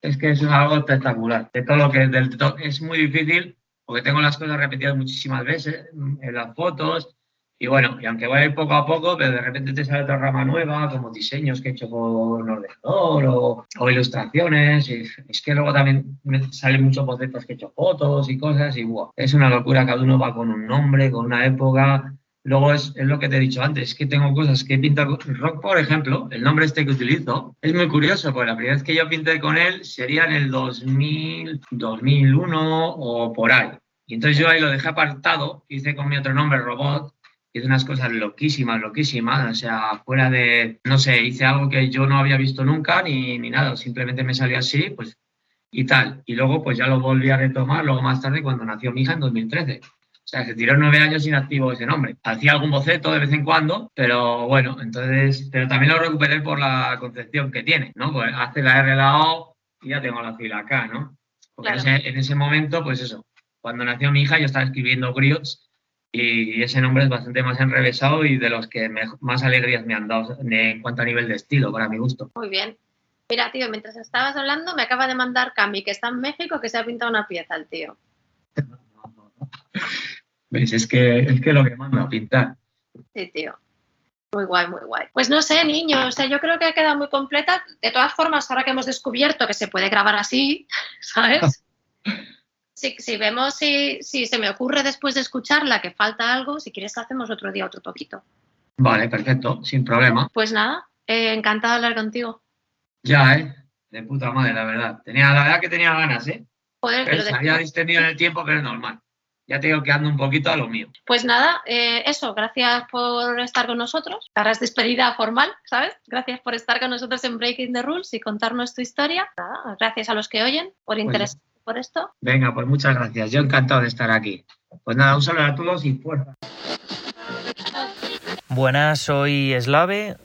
Es que es algo espectacular. De todo lo que del, es muy difícil porque tengo las cosas repetidas muchísimas veces mm, en las fotos y bueno, y aunque voy a ir poco a poco, pero de repente te sale otra rama nueva, como diseños que he hecho con ordenador o, o ilustraciones. Y es que luego también me salen muchos bocetos que he hecho fotos y cosas. Y wow, es una locura, cada uno va con un nombre, con una época. Luego es, es lo que te he dicho antes, es que tengo cosas que he pintado. Rock, por ejemplo, el nombre este que utilizo, es muy curioso, porque la primera vez que yo pinté con él sería en el 2000, 2001 o por ahí. Y entonces yo ahí lo dejé apartado, hice con mi otro nombre, Robot, hice unas cosas loquísimas, loquísimas, o sea, fuera de, no sé, hice algo que yo no había visto nunca ni, ni nada, simplemente me salió así, pues, y tal. Y luego, pues ya lo volví a retomar, luego más tarde, cuando nació mi hija en 2013. O sea, se tiró nueve años inactivo ese nombre. Hacía algún boceto de vez en cuando, pero bueno, entonces, pero también lo recuperé por la concepción que tiene, ¿no? Pues hace la R, la O y ya tengo la fila acá, ¿no? Porque Claro. en, ese, en ese momento, pues eso, cuando nació mi hija yo estaba escribiendo griots y ese nombre es bastante más enrevesado y de los que me- más alegrías me han dado en cuanto a nivel de estilo, para mi gusto. Muy bien. Mira, tío, mientras estabas hablando, me acaba de mandar Cami, que está en México, que se ha pintado una pieza el tío. <laughs> ¿Ves? Es que es que lo que mando a pintar. Sí, tío. Muy guay, muy guay. Pues no sé, niño, o sea, yo creo que ha quedado muy completa. De todas formas, ahora que hemos descubierto que se puede grabar así, <laughs> ¿sabes? <laughs> Si, si vemos si, si se me ocurre después de escucharla que falta algo, si quieres hacemos otro día otro poquito. Vale, perfecto, sin problema. Pues nada, eh, encantada de hablar contigo. Ya, ¿eh? De puta madre, la verdad. Tenía, la verdad que tenía ganas, ¿eh? Joder, Pero se había distendido en el tiempo, pero es normal. Ya te digo que ando un poquito a lo mío. Pues nada, eh, eso, gracias por estar con nosotros. Ahora es despedida formal, ¿sabes? Gracias por estar con nosotros en Breaking the Rules y contarnos tu historia. Nada, gracias a los que oyen por interesarse por esto. Venga, pues muchas gracias. Yo encantado de estar aquí. Pues nada, un saludo a todos y fuerza. Buenas, soy Eslave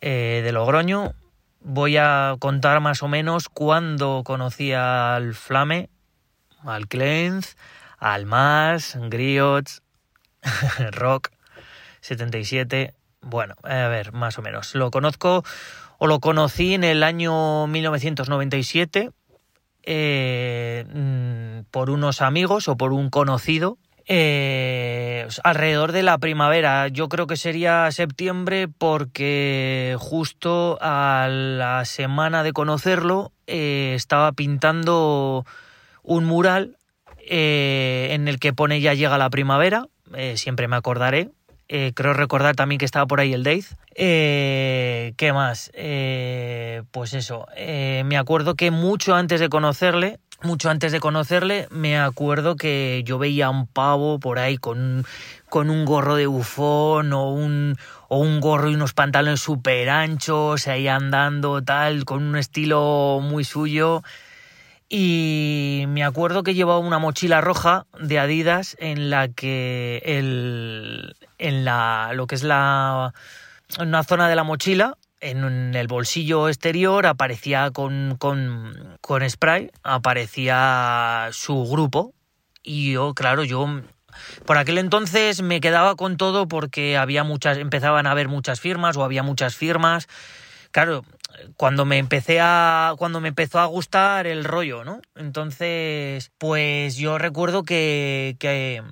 eh, de Logroño. Voy a contar más o menos cuándo conocí al Flame, al Cleanz, al Mas, Griots, <laughs> Rock 77. Bueno, a ver, más o menos. Lo conozco o lo conocí en el año 1997 eh, mm, por unos amigos o por un conocido eh, alrededor de la primavera. Yo creo que sería septiembre porque justo a la semana de conocerlo eh, estaba pintando un mural en el que pone ya llega la primavera. siempre me acordaré. creo recordar también que estaba por ahí el Dave. ¿Qué más? pues eso. me acuerdo que mucho antes de conocerle mucho antes de conocerle, me acuerdo que yo veía un pavo por ahí con, con un gorro de bufón o un, o un gorro y unos pantalones súper anchos, ahí andando, tal, con un estilo muy suyo. Y me acuerdo que llevaba una mochila roja de Adidas en la que el, en la, lo que es la, una zona de la mochila en el bolsillo exterior aparecía con, con, con spray, aparecía su grupo y yo, claro, yo por aquel entonces me quedaba con todo porque había muchas, empezaban a haber muchas firmas o había muchas firmas. Claro, cuando me empecé a. cuando me empezó a gustar el rollo, ¿no? Entonces, pues yo recuerdo que, que,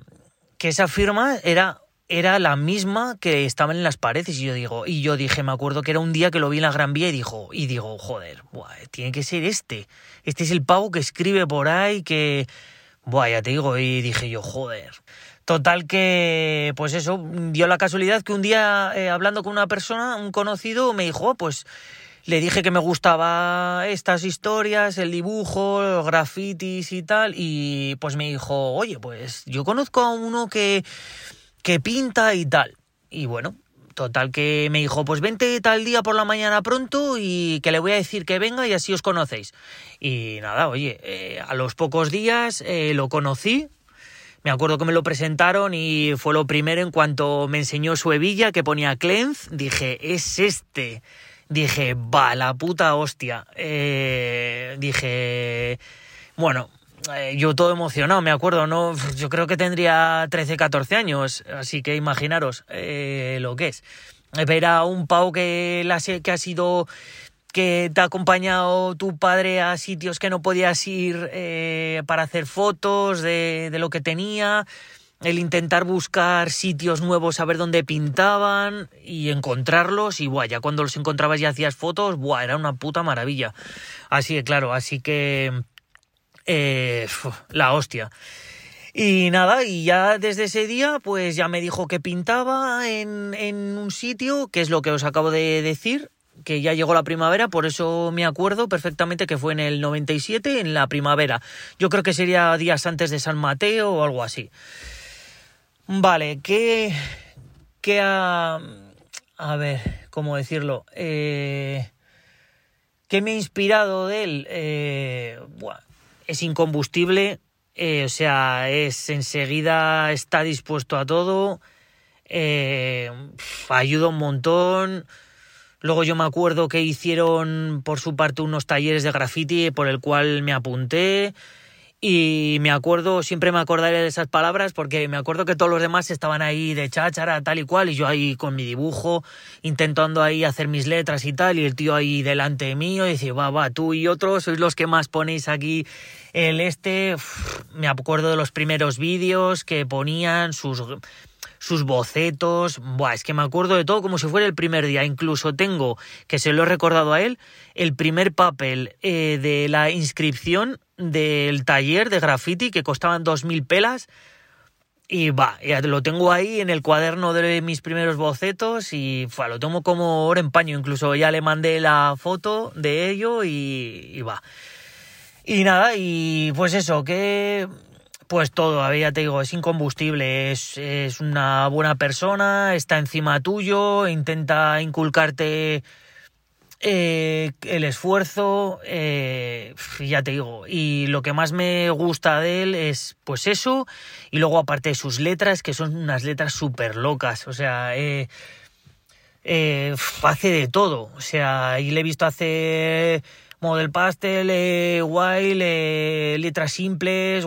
esa firma era era la misma que estaban en las paredes y yo digo y yo dije me acuerdo que era un día que lo vi en la Gran Vía y dijo y digo joder tiene que ser este este es el pavo que escribe por ahí que buah, ya te digo y dije yo joder total que pues eso dio la casualidad que un día eh, hablando con una persona un conocido me dijo oh, pues le dije que me gustaba estas historias, el dibujo, los grafitis y tal, y pues me dijo, oye, pues yo conozco a uno que, que pinta y tal. Y bueno, total que me dijo, pues vente tal día por la mañana pronto y que le voy a decir que venga y así os conocéis. Y nada, oye, eh, a los pocos días eh, lo conocí. Me acuerdo que me lo presentaron y fue lo primero en cuanto me enseñó su hebilla que ponía Clenz. Dije, es este. Dije, va, la puta hostia. Eh, dije, bueno, eh, yo todo emocionado, me acuerdo, ¿no? Yo creo que tendría 13, 14 años, así que imaginaros eh, lo que es. Ver a un pavo que, que ha sido que te ha acompañado tu padre a sitios que no podías ir eh, para hacer fotos de, de, lo que tenía, el intentar buscar sitios nuevos, a ver dónde pintaban y encontrarlos y buah, ya cuando los encontrabas y hacías fotos, buah, era una puta maravilla. Así que claro, así que eh, la hostia. Y nada, y ya desde ese día, pues ya me dijo que pintaba en, en, un sitio, que es lo que os acabo de decir, que ya llegó la primavera, por eso me acuerdo perfectamente que fue en el 97, en la primavera. Yo creo que sería días antes de San Mateo o algo así. Vale, ¿qué, qué a, a ver, ¿cómo decirlo? Eh, ¿Qué me ha inspirado de él? Eh, es incombustible, eh, o sea, es enseguida está dispuesto a todo, eh, ayuda un montón. Luego yo me acuerdo que hicieron por su parte unos talleres de graffiti por el cual me apunté. Y me acuerdo, siempre me acordaré de esas palabras porque me acuerdo que todos los demás estaban ahí de cháchara, tal y cual, y yo ahí con mi dibujo, intentando ahí hacer mis letras y tal, y el tío ahí delante mío, y dice, va, va, tú y otros sois los que más ponéis aquí el este. me acuerdo de los primeros vídeos que ponían sus sus bocetos. Buah, es que me acuerdo de todo como si fuera el primer día. Incluso tengo, que se lo he recordado a él, el primer papel eh, de la inscripción del taller de graffiti que costaban dos mil pelas. Y va, lo tengo ahí en el cuaderno de mis primeros bocetos y lo tomo como oro en paño. Incluso ya le mandé la foto de ello y, y va. Y nada, y pues eso, que pues todo, ya te digo, es incombustible, es, es una buena persona, está encima tuyo, intenta inculcarte eh, el esfuerzo, eh, ya te digo, y lo que más me gusta de él es pues eso, y luego aparte de sus letras, que son unas letras súper locas, o sea, eh, hace de todo, o sea, y le he visto hacer Model Pastel, eh, eh, letras simples,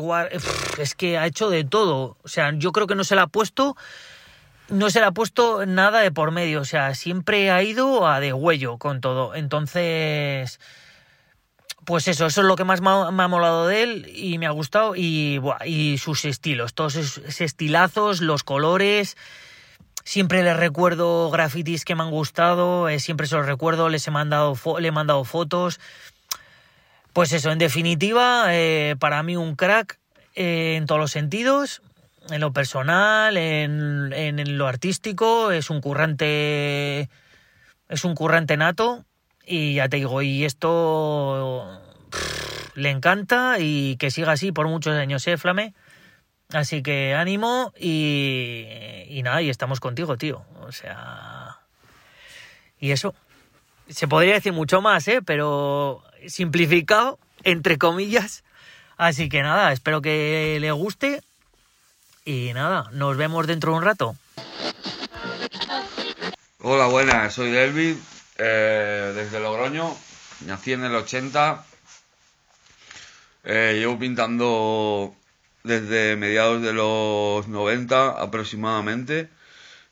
es que ha hecho de todo. O sea, yo creo que no se la ha puesto no se le ha puesto nada de por medio, o sea, siempre ha ido a de huello con todo. Entonces, pues eso, eso es lo que más me ha, molado de él y me ha gustado y, y sus estilos, todos esos estilazos, los colores. Siempre les recuerdo grafitis que me han gustado, eh, siempre se los recuerdo, les he mandado le he mandado fotos. Pues eso, en definitiva, eh, para mí un crack eh, en todos los sentidos, en lo personal, en, en, lo artístico, es un currante, es un currante nato y ya te digo, y esto le encanta y que siga así por muchos años, ¿eh, Flame? Así que ánimo y, y nada, y estamos contigo, tío. O sea... Y eso. Se podría decir mucho más, ¿eh? Pero simplificado, entre comillas. Así que nada, espero que le guste. Y nada, nos vemos dentro de un rato. Hola, buenas, soy Delvid, eh, desde Logroño. Nací en el 80. Eh, llevo pintando desde mediados de los 90 aproximadamente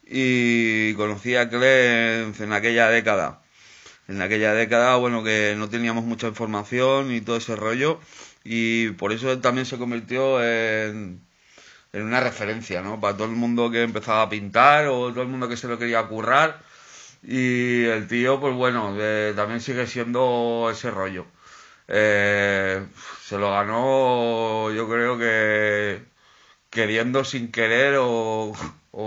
y conocí a Clem en aquella década. En aquella década, bueno, que no teníamos mucha información y todo ese rollo y por eso también se convirtió en, en una referencia, ¿no? Para todo el mundo que empezaba a pintar o todo el mundo que se lo quería currar y el tío, pues bueno, también sigue siendo ese rollo. Eh, se lo ganó, yo creo que queriendo sin querer o,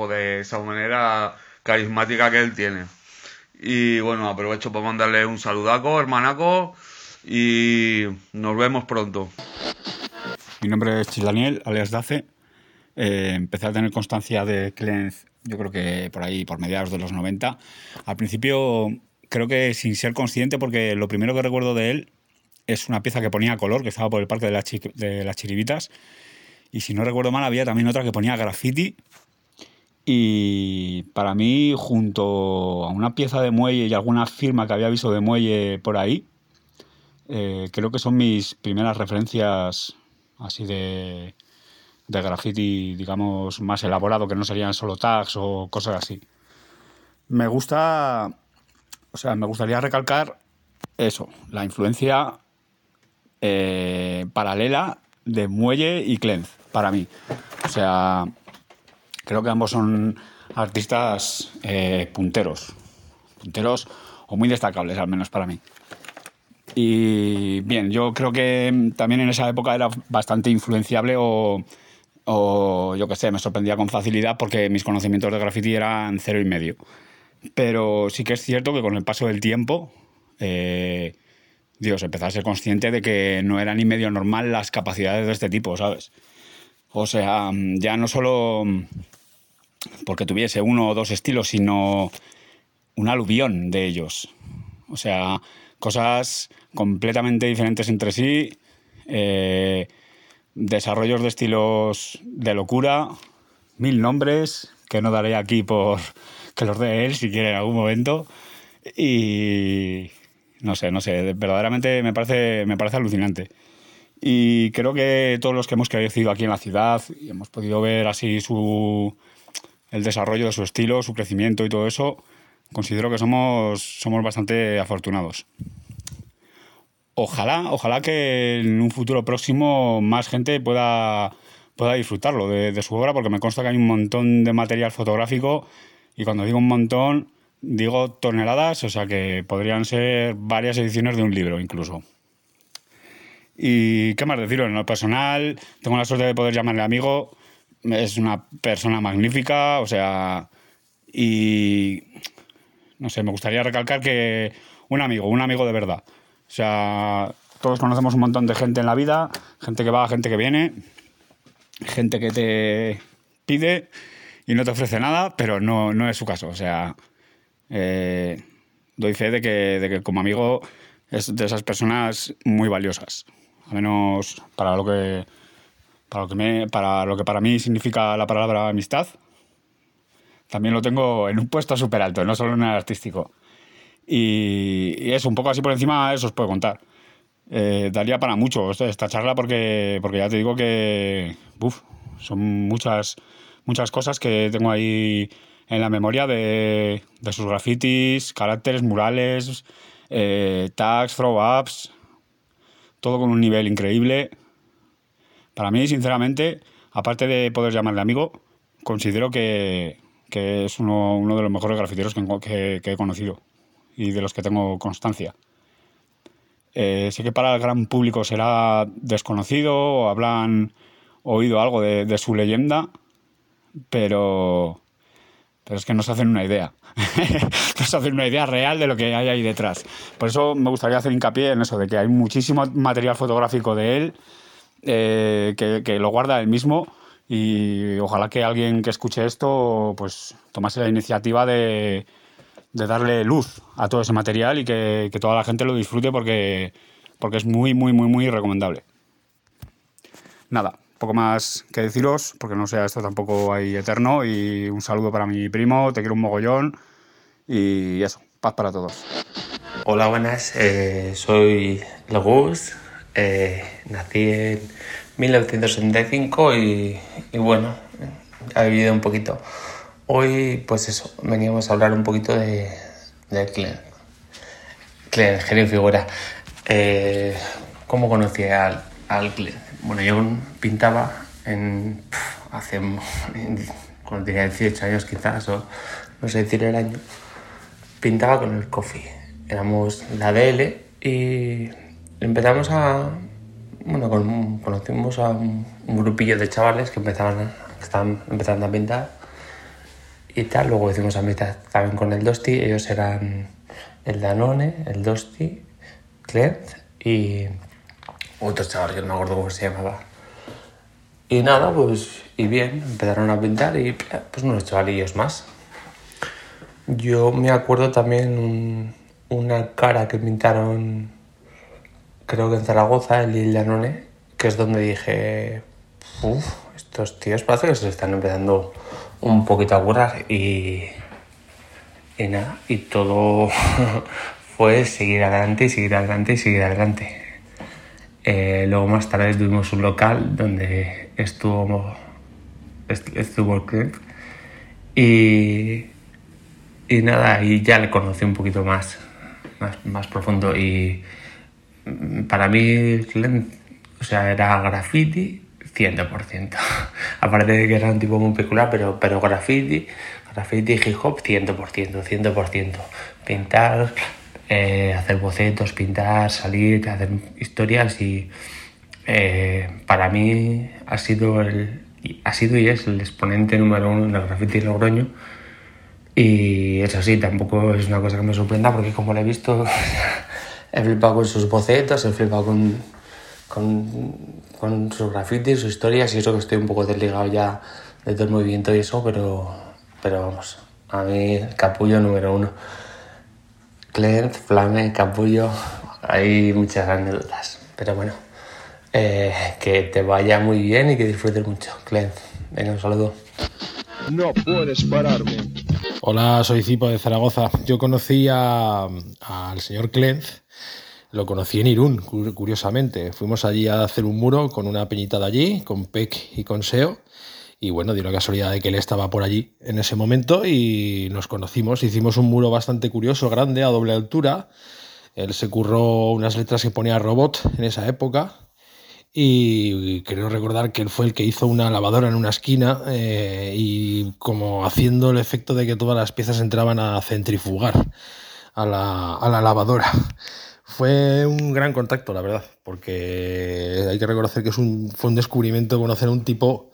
de esa manera carismática que él tiene. Y bueno, aprovecho para mandarle un saludaco, hermanaco, y nos vemos pronto. Mi nombre es Daniel, alias Dace. Eh, empecé a tener constancia de Cleanse, yo creo que por ahí, por mediados de los 90. Al principio, creo que sin ser consciente, porque lo primero que recuerdo de él es una pieza que ponía color, que estaba por el Parque de, de las Chiribitas. Y si no recuerdo mal, había también otra que ponía graffiti. Y para mí, junto a una pieza de muelle y alguna firma que había visto de muelle por ahí, eh, creo que son mis primeras referencias así de, de graffiti, digamos, más elaborado, que no serían solo tags o cosas así. Me gusta, o sea, me gustaría recalcar eso, la influencia eh, paralela de Muelle y Clenz, para mí. O sea, creo que ambos son artistas eh, punteros, punteros o muy destacables, al menos para mí. Y bien, yo creo que también en esa época era bastante influenciable o, o yo qué sé, me sorprendía con facilidad porque mis conocimientos de graffiti eran cero y medio. Pero sí que es cierto que con el paso del tiempo eh, Dios, empezar a ser consciente de que no era ni medio normal las capacidades de este tipo, ¿sabes? O sea, ya no solo porque tuviese uno o dos estilos, sino un aluvión de ellos. O sea, cosas completamente diferentes entre sí, eh, desarrollos de estilos de locura, mil nombres, que no daré aquí por <laughs> que los dé él si quiere en algún momento. Y, no sé, no sé, verdaderamente me parece, me parece alucinante. Y creo que todos los que hemos crecido aquí en la ciudad y hemos podido ver así su, el desarrollo de su estilo, su crecimiento y todo eso, considero que somos, somos bastante afortunados. Ojalá, ojalá que en un futuro próximo más gente pueda, pueda disfrutarlo de, de su obra, porque me consta que hay un montón de material fotográfico y cuando digo un montón Digo toneladas, o sea que podrían ser varias ediciones de un libro incluso. Y qué más decirlo, en lo personal, tengo la suerte de poder llamarle amigo, es una persona magnífica, o sea, y no sé, me gustaría recalcar que un amigo, un amigo de verdad. O sea, todos conocemos un montón de gente en la vida, gente que va, gente que viene, gente que te pide y no te ofrece nada, pero no, no es su caso. O sea, eh, doy fe de que, como amigo es de esas personas muy valiosas. Al menos para lo que para lo que, me, para, lo que para mí significa la palabra amistad. También lo tengo en un puesto súper alto, no solo en el artístico. Y, es un poco así por encima, eso os puedo contar. Eh, daría para mucho esta charla porque, porque ya te digo que son muchas, muchas cosas que tengo ahí en la memoria de, sus grafitis, caracteres, murales, eh, tags, throw-ups, todo con un nivel increíble. Para mí, sinceramente, aparte de poder llamarle amigo, considero que, es uno, de los mejores grafiteros que, he conocido y de los que tengo constancia. Eh, sé que para el gran público será desconocido o habrán oído algo de su leyenda, pero pero es que no se hacen una idea. <laughs> no se hacen una idea real de lo que hay ahí detrás. Por eso me gustaría hacer hincapié en eso, de que hay muchísimo material fotográfico de él, eh, que, lo guarda él mismo. Y ojalá que alguien que escuche esto pues tomase la iniciativa de, darle luz a todo ese material y que, que, toda la gente lo disfrute porque, porque es muy, muy, muy, muy recomendable. Nada, poco más que deciros, porque no sea esto tampoco ahí eterno. Y un saludo para mi primo, te quiero un mogollón. Y eso, paz para todos. Hola, buenas, eh, soy Legus, eh, nací en 1975 y, y, bueno, he vivido un poquito. Hoy, pues eso, veníamos a hablar un poquito de, de Clen. Genio figura. Eh, ¿Cómo conocí al, al? Bueno, yo pintaba en, hace, cuando tenía 18 años quizás, o no sé decir el año, pintaba con el coffee. Éramos la DL y empezamos a, bueno, conocimos a un, grupillo de chavales que empezaban que estaban empezando a pintar y tal. Luego hicimos amistad también con el Dosti. Ellos eran el Danone, el Dosti, Clint y otro chaval que no me acuerdo cómo se llamaba. Y nada, pues, y bien, empezaron a pintar y pues unos chavalillos más. Yo me acuerdo también una cara que pintaron, creo que en Zaragoza, el Lillanone, que es donde dije, uff, estos tíos parece que se están empezando un poquito a currar y, y nada, y todo <laughs> fue seguir adelante y seguir adelante y seguir adelante. Eh, luego más tarde tuvimos un local donde estuvo, estuvo el club y, y nada, y ya le conocí un poquito más, más, más profundo y para mí o sea, era graffiti 100%. <laughs> Aparte de que era un tipo muy peculiar, pero, pero graffiti, graffiti hip hop 100%, 100%. Pintar eh, hacer bocetos, pintar, salir, hacer historias y eh, para mí ha sido, el, ha sido y es el exponente número uno del graffiti Logroño y eso sí, tampoco es una cosa que me sorprenda porque como lo he visto <laughs> he flipado con sus bocetos, he flipado con, con, con sus grafitis, sus historias y eso que estoy un poco desligado ya de todo el movimiento y eso, pero, pero vamos, a mí capullo número uno. Clent, Flame, Capullo, hay muchas anécdotas. Pero bueno, eh, que te vaya muy bien y que disfrutes mucho. Clent, venga, un saludo. No puedes pararme. Hola, soy Cipo de Zaragoza. Yo conocí al señor Clent, lo conocí en Irún, curiosamente. Fuimos allí a hacer un muro con una peñita de allí, con Peck y con Seo. Y bueno, dio la casualidad de que él estaba por allí en ese momento y nos conocimos. Hicimos un muro bastante curioso, grande, a doble altura. Él se curró unas letras que ponía robot en esa época. Y creo recordar que él fue el que hizo una lavadora en una esquina eh, y como haciendo el efecto de que todas las piezas entraban a centrifugar a la, a la lavadora. Fue un gran contacto, la verdad, porque hay que reconocer que es un, fue un descubrimiento conocer a un tipo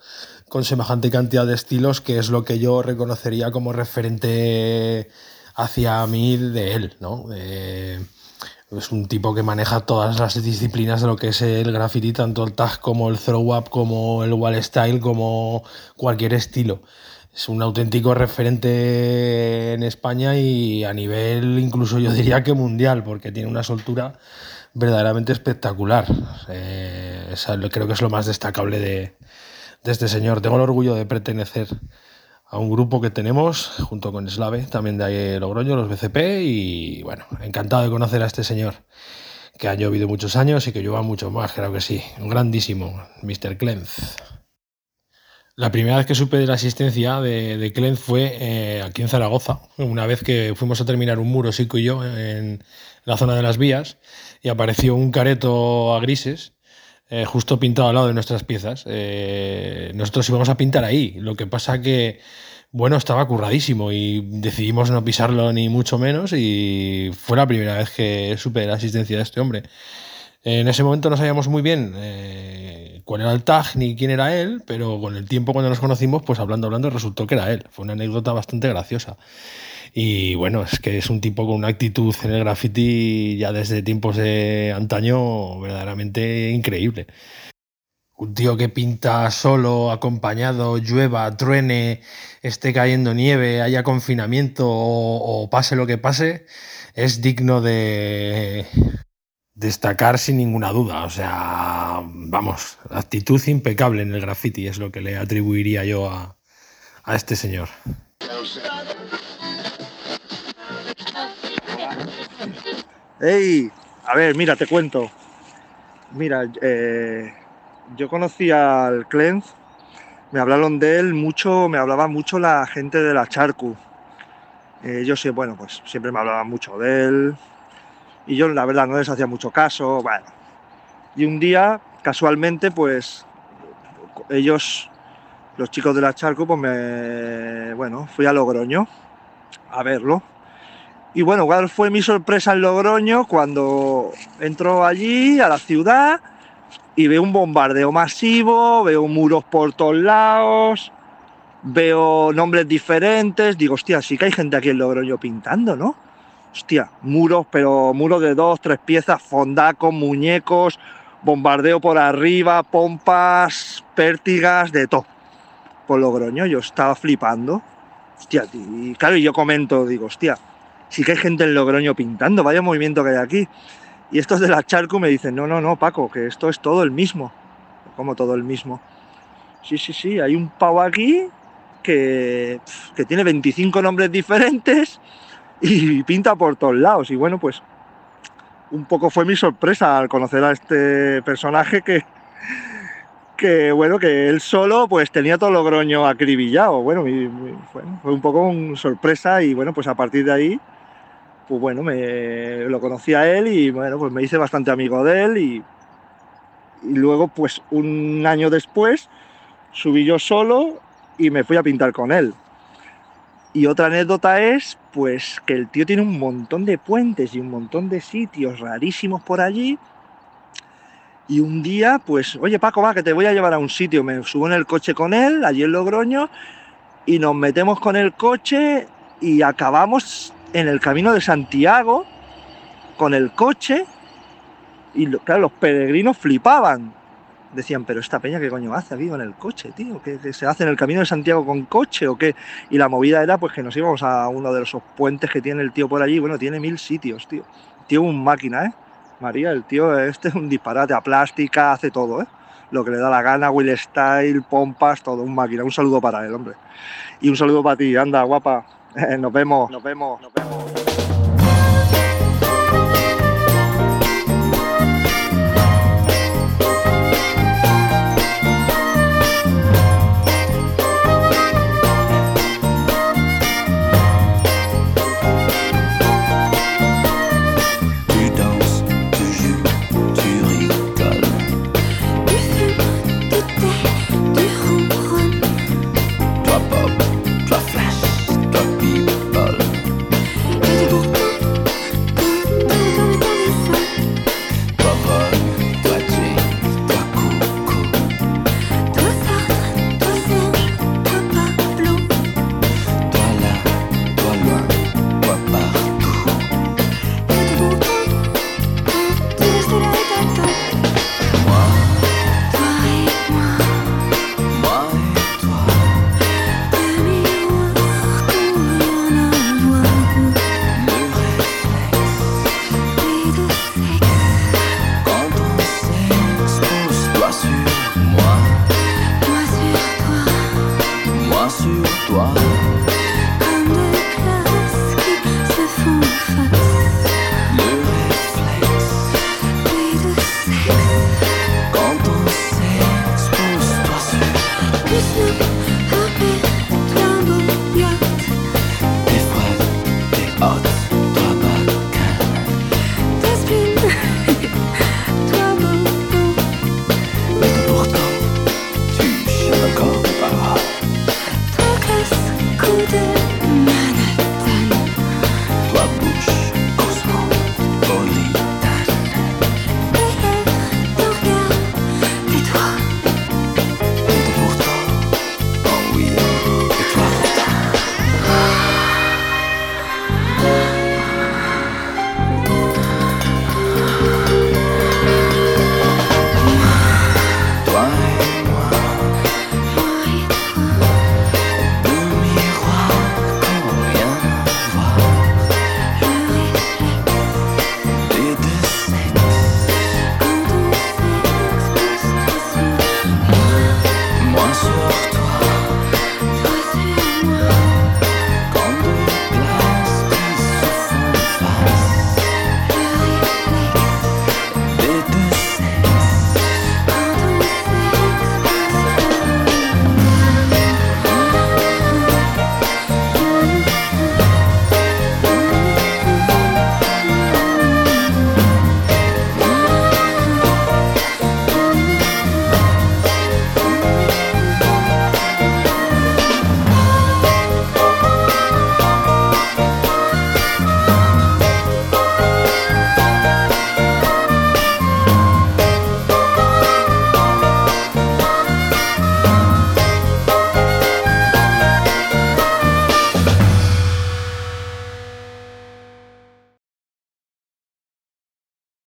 con semejante cantidad de estilos, que es lo que yo reconocería como referente hacia mí de él, ¿no? Eh, es un tipo que maneja todas las disciplinas de lo que es el graffiti, tanto el tag como el throw up, como el wall style, como cualquier estilo. Es un auténtico referente en España y a nivel incluso yo diría que mundial, porque tiene una soltura verdaderamente espectacular. Eh, creo que es lo más destacable de, este señor. Tengo el orgullo de pertenecer a un grupo que tenemos junto con Slave, también de ahí Logroño, los BCP, y bueno, encantado de conocer a este señor que ha llovido muchos años y que lleva mucho más, creo que sí. Un grandísimo, Mr. Clenz. La primera vez que supe de la asistencia de, de Clem fue eh, aquí en Zaragoza, una vez que fuimos a terminar un muro, Sico y yo, en la zona de las vías, y apareció un careto a grises, eh, justo pintado al lado de nuestras piezas. Eh, nosotros íbamos a pintar ahí, lo que pasa que, bueno, estaba curradísimo y decidimos no pisarlo ni mucho menos, y fue la primera vez que supe de la asistencia de este hombre. En ese momento no sabíamos muy bien cuál era el tag ni quién era él, pero con el tiempo cuando nos conocimos, pues hablando, hablando, resultó que era él. Fue una anécdota bastante graciosa. Y bueno, es que es un tipo con una actitud en el graffiti ya desde tiempos de antaño verdaderamente increíble. Un tío que pinta solo, acompañado, llueva, truene, esté cayendo nieve, haya confinamiento o, o pase lo que pase, es digno de, destacar sin ninguna duda. O sea, vamos, actitud impecable en el graffiti es lo que le atribuiría yo a, a este señor. Hey, a ver, mira, te cuento. Mira, eh, yo conocí al Clenz, me hablaron de él mucho, me hablaba mucho la gente de la Charcu. Eh, yo sé, bueno, pues siempre me hablaban mucho de él, y yo la verdad no les hacía mucho caso, bueno. Y un día, casualmente, pues ellos, los chicos de la Charco, pues me, bueno, fui a Logroño a verlo. Y bueno, ¿cuál fue mi sorpresa en Logroño cuando entro allí, a la ciudad, y veo un bombardeo masivo, veo muros por todos lados, veo nombres diferentes, digo, hostia, sí que hay gente aquí en Logroño pintando, ¿no? Hostia, muros, pero muros de dos, tres piezas, fondacos, muñecos, bombardeo por arriba, pompas, pértigas, de todo. Por Logroño, yo estaba flipando. Hostia, y claro, yo comento, digo, hostia, sí que hay gente en Logroño pintando, vaya movimiento que hay aquí. Y estos de la Charco me dicen, no, no, no, Paco, que esto es todo el mismo. Como todo el mismo. Sí, sí, sí, hay un pavo aquí que, que tiene 25 nombres diferentes y pinta por todos lados. Y bueno, pues un poco fue mi sorpresa al conocer a este personaje que, bueno, que él solo pues tenía todo Logroño acribillado. Bueno, fue un poco una sorpresa y bueno, pues a partir de ahí, pues bueno, me lo conocí a él y bueno, pues me hice bastante amigo de él y luego pues un año después subí yo solo y me fui a pintar con él. Y otra anécdota es, pues, que el tío tiene un montón de puentes y un montón de sitios rarísimos por allí. Y un día, pues, oye Paco, va, que te voy a llevar a un sitio. Me subo en el coche con él, allí en Logroño, y nos metemos con el coche y acabamos en el camino de Santiago con el coche. Y claro, los peregrinos flipaban decían, pero esta peña, ¿qué coño hace aquí con el coche, tío? ¿Qué, se hace en el Camino de Santiago con coche o qué? Y la movida era pues que nos íbamos a uno de esos puentes que tiene el tío por allí. Bueno, tiene mil sitios, tío. Tío, un máquina, ¿eh? María, el tío este es un disparate a plástica, hace todo, ¿eh? Lo que le da la gana, Will Style, pompas, todo, un máquina. Un saludo para él, hombre. Y un saludo para ti, anda, guapa. <laughs> nos vemos, nos vemos, nos vemos.